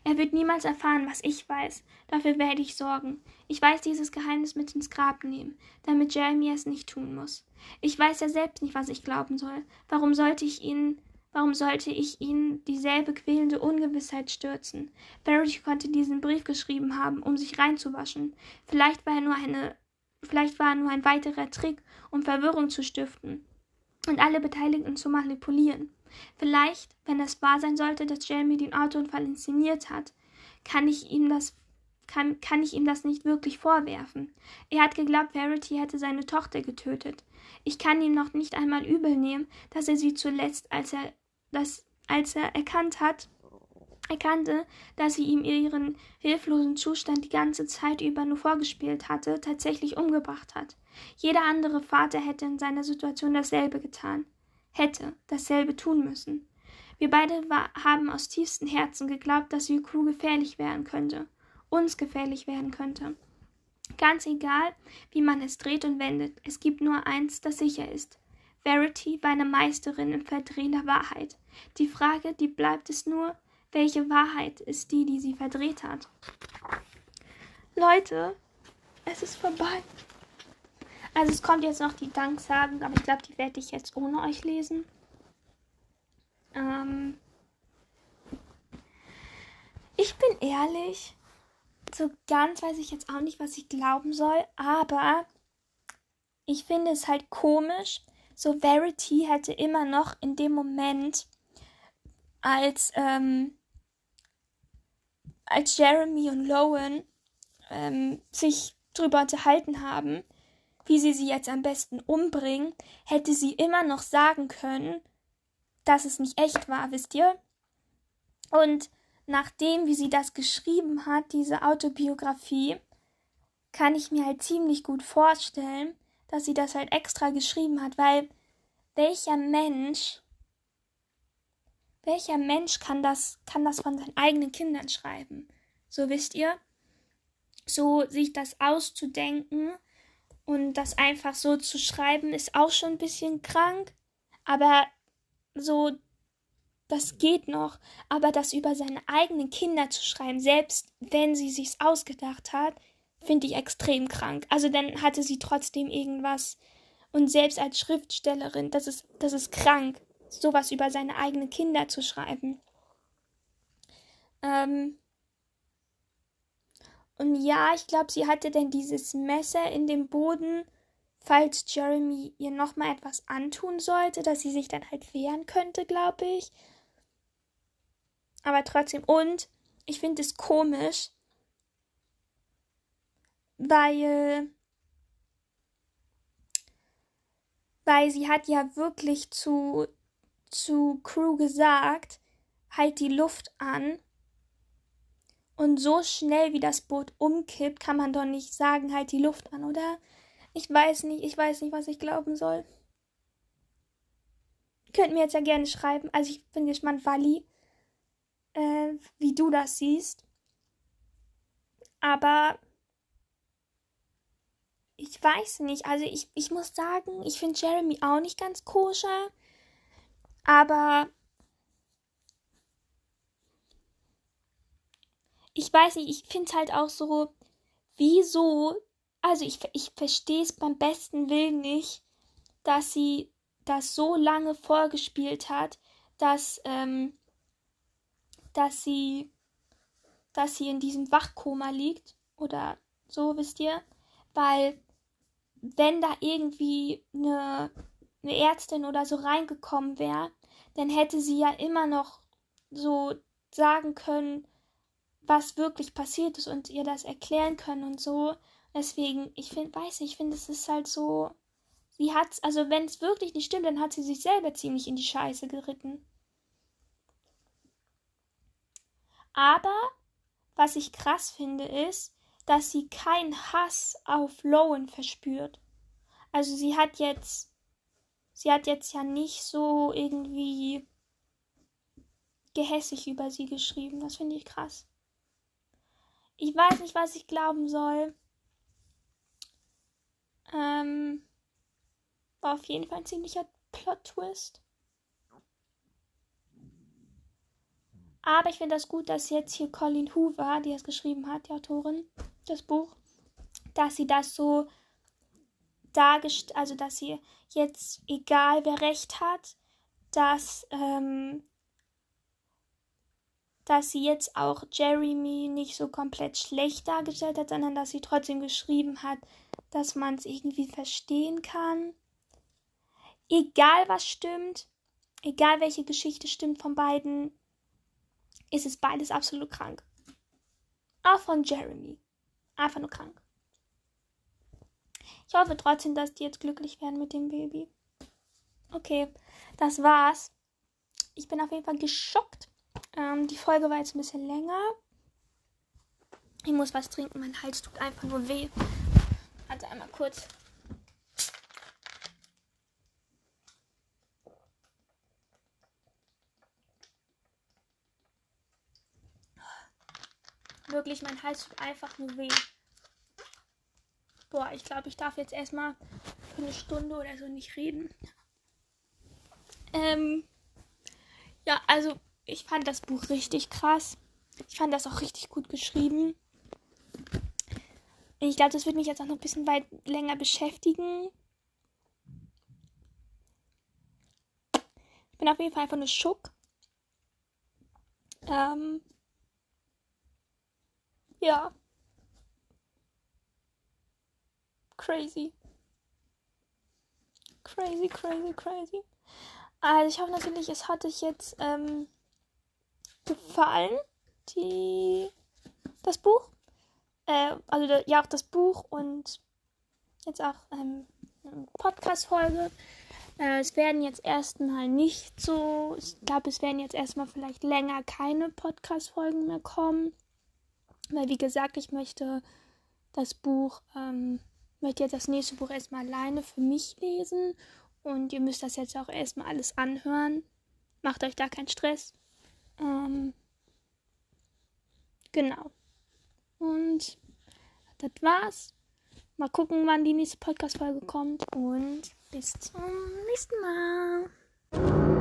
Er wird niemals erfahren, was ich weiß. Dafür werde ich sorgen. Ich weiß dieses Geheimnis mit ins Grab nehmen, damit Jeremy es nicht tun muss. Ich weiß ja selbst nicht, was ich glauben soll. Warum sollte ich ihn Warum sollte ich ihn dieselbe quälende Ungewissheit stürzen? Verity konnte diesen Brief geschrieben haben, um sich reinzuwaschen. Vielleicht war er nur eine vielleicht war er nur ein weiterer Trick, um Verwirrung zu stiften und alle Beteiligten zu manipulieren. Vielleicht, wenn es wahr sein sollte, dass Jeremy den Autounfall inszeniert hat, kann ich ihm das kann, kann ich ihm das nicht wirklich vorwerfen. Er hat geglaubt, Verity hätte seine Tochter getötet. Ich kann ihm noch nicht einmal übel nehmen, dass er sie zuletzt, als er das, als er erkannt hat, erkannte, dass sie ihm ihren hilflosen Zustand die ganze Zeit über nur vorgespielt hatte, tatsächlich umgebracht hat. Jeder andere Vater hätte in seiner Situation dasselbe getan hätte dasselbe tun müssen. Wir beide war, haben aus tiefstem Herzen geglaubt, dass die Crew gefährlich werden könnte, uns gefährlich werden könnte. Ganz egal, wie man es dreht und wendet, es gibt nur eins, das sicher ist. Verity war eine Meisterin im Verdrehen der Wahrheit. Die Frage, die bleibt es nur, welche Wahrheit ist die, die sie verdreht hat. Leute, es ist vorbei. Also es kommt jetzt noch die Danksagen, aber ich glaube, die werde ich jetzt ohne euch lesen. Ähm ich bin ehrlich, so ganz weiß ich jetzt auch nicht, was ich glauben soll, aber ich finde es halt komisch. So Verity hätte immer noch in dem Moment, als ähm, als Jeremy und Lowen ähm, sich drüber unterhalten haben, wie sie sie jetzt am besten umbringen, hätte sie immer noch sagen können, dass es nicht echt war, wisst ihr? Und nachdem, wie sie das geschrieben hat, diese Autobiografie, kann ich mir halt ziemlich gut vorstellen, dass sie das halt extra geschrieben hat, weil welcher Mensch, welcher Mensch kann das, kann das von seinen eigenen Kindern schreiben? So wisst ihr? So sich das auszudenken, und das einfach so zu schreiben ist auch schon ein bisschen krank. Aber so, das geht noch. Aber das über seine eigenen Kinder zu schreiben, selbst wenn sie sich's ausgedacht hat, finde ich extrem krank. Also dann hatte sie trotzdem irgendwas. Und selbst als Schriftstellerin, das ist, das ist krank, sowas über seine eigenen Kinder zu schreiben. Ähm, und ja, ich glaube, sie hatte dann dieses Messer in dem Boden, falls Jeremy ihr nochmal etwas antun sollte, dass sie sich dann halt wehren könnte, glaube ich. Aber trotzdem, und ich finde es komisch, weil weil sie hat ja wirklich zu zu Crew gesagt, halt die Luft an und so schnell wie das Boot umkippt, kann man doch nicht sagen, halt die Luft an, oder? Ich weiß nicht, ich weiß nicht, was ich glauben soll. Könnt mir jetzt ja gerne schreiben. Also ich bin gespannt, Wally, äh, wie du das siehst. Aber ich weiß nicht. Also ich, ich muss sagen, ich finde Jeremy auch nicht ganz koscher. Aber ich weiß nicht, ich finde es halt auch so, wieso, also ich, ich verstehe es beim besten Willen nicht, dass sie das so lange vorgespielt hat, dass, ähm, dass sie, dass sie in diesem Wachkoma liegt oder so, wisst ihr, weil wenn da irgendwie eine, eine Ärztin oder so reingekommen wäre, dann hätte sie ja immer noch so sagen können, was wirklich passiert ist und ihr das erklären können und so. Deswegen, ich finde, weiß nicht, ich finde, es ist halt so. Sie hat, also wenn es wirklich nicht stimmt, dann hat sie sich selber ziemlich in die Scheiße geritten. Aber was ich krass finde, ist, dass sie keinen Hass auf Lowen verspürt. Also sie hat jetzt, sie hat jetzt ja nicht so irgendwie gehässig über sie geschrieben. Das finde ich krass. Ich weiß nicht, was ich glauben soll. Ähm, war auf jeden Fall ein ziemlicher Plot-Twist. Aber ich finde das gut, dass jetzt hier Colin Hoover, die es geschrieben hat, die Autorin, das Buch, dass sie das so dargestellt, also dass sie jetzt, egal wer recht hat, dass ähm, dass sie jetzt auch Jeremy nicht so komplett schlecht dargestellt hat, sondern dass sie trotzdem geschrieben hat, dass man es irgendwie verstehen kann. Egal was stimmt, egal welche Geschichte stimmt von beiden, ist es beides absolut krank. Auch von Jeremy. Einfach nur krank. Ich hoffe trotzdem, dass die jetzt glücklich werden mit dem Baby. Okay, das war's. Ich bin auf jeden Fall geschockt ähm, die Folge war jetzt ein bisschen länger. Ich muss was trinken, mein Hals tut einfach nur weh. Also einmal kurz. Wirklich, mein Hals tut einfach nur weh. Boah, ich glaube, ich darf jetzt erstmal für eine Stunde oder so nicht reden. Ähm, ja, also ich fand das Buch richtig krass. Ich fand das auch richtig gut geschrieben. Ich glaube, das wird mich jetzt auch noch ein bisschen weit länger beschäftigen. Ich bin auf jeden Fall einfach nur schock. Ähm, ja. Crazy. Crazy, crazy, crazy. Also ich hoffe natürlich, es hat dich jetzt ähm, gefallen, die, das Buch. Äh, also ja auch das Buch und jetzt auch ähm, eine Podcast-Folge. Äh, es werden jetzt erstmal nicht so, ich glaube, es werden jetzt erstmal vielleicht länger keine Podcast-Folgen mehr kommen. Weil wie gesagt, ich möchte das Buch, ähm, möchte jetzt das nächste Buch erstmal alleine für mich lesen. Und ihr müsst das jetzt auch erstmal alles anhören. Macht euch da keinen Stress. Ähm, genau. Und das war's. Mal gucken, wann die nächste Podcast-Folge kommt. Und bis zum nächsten Mal.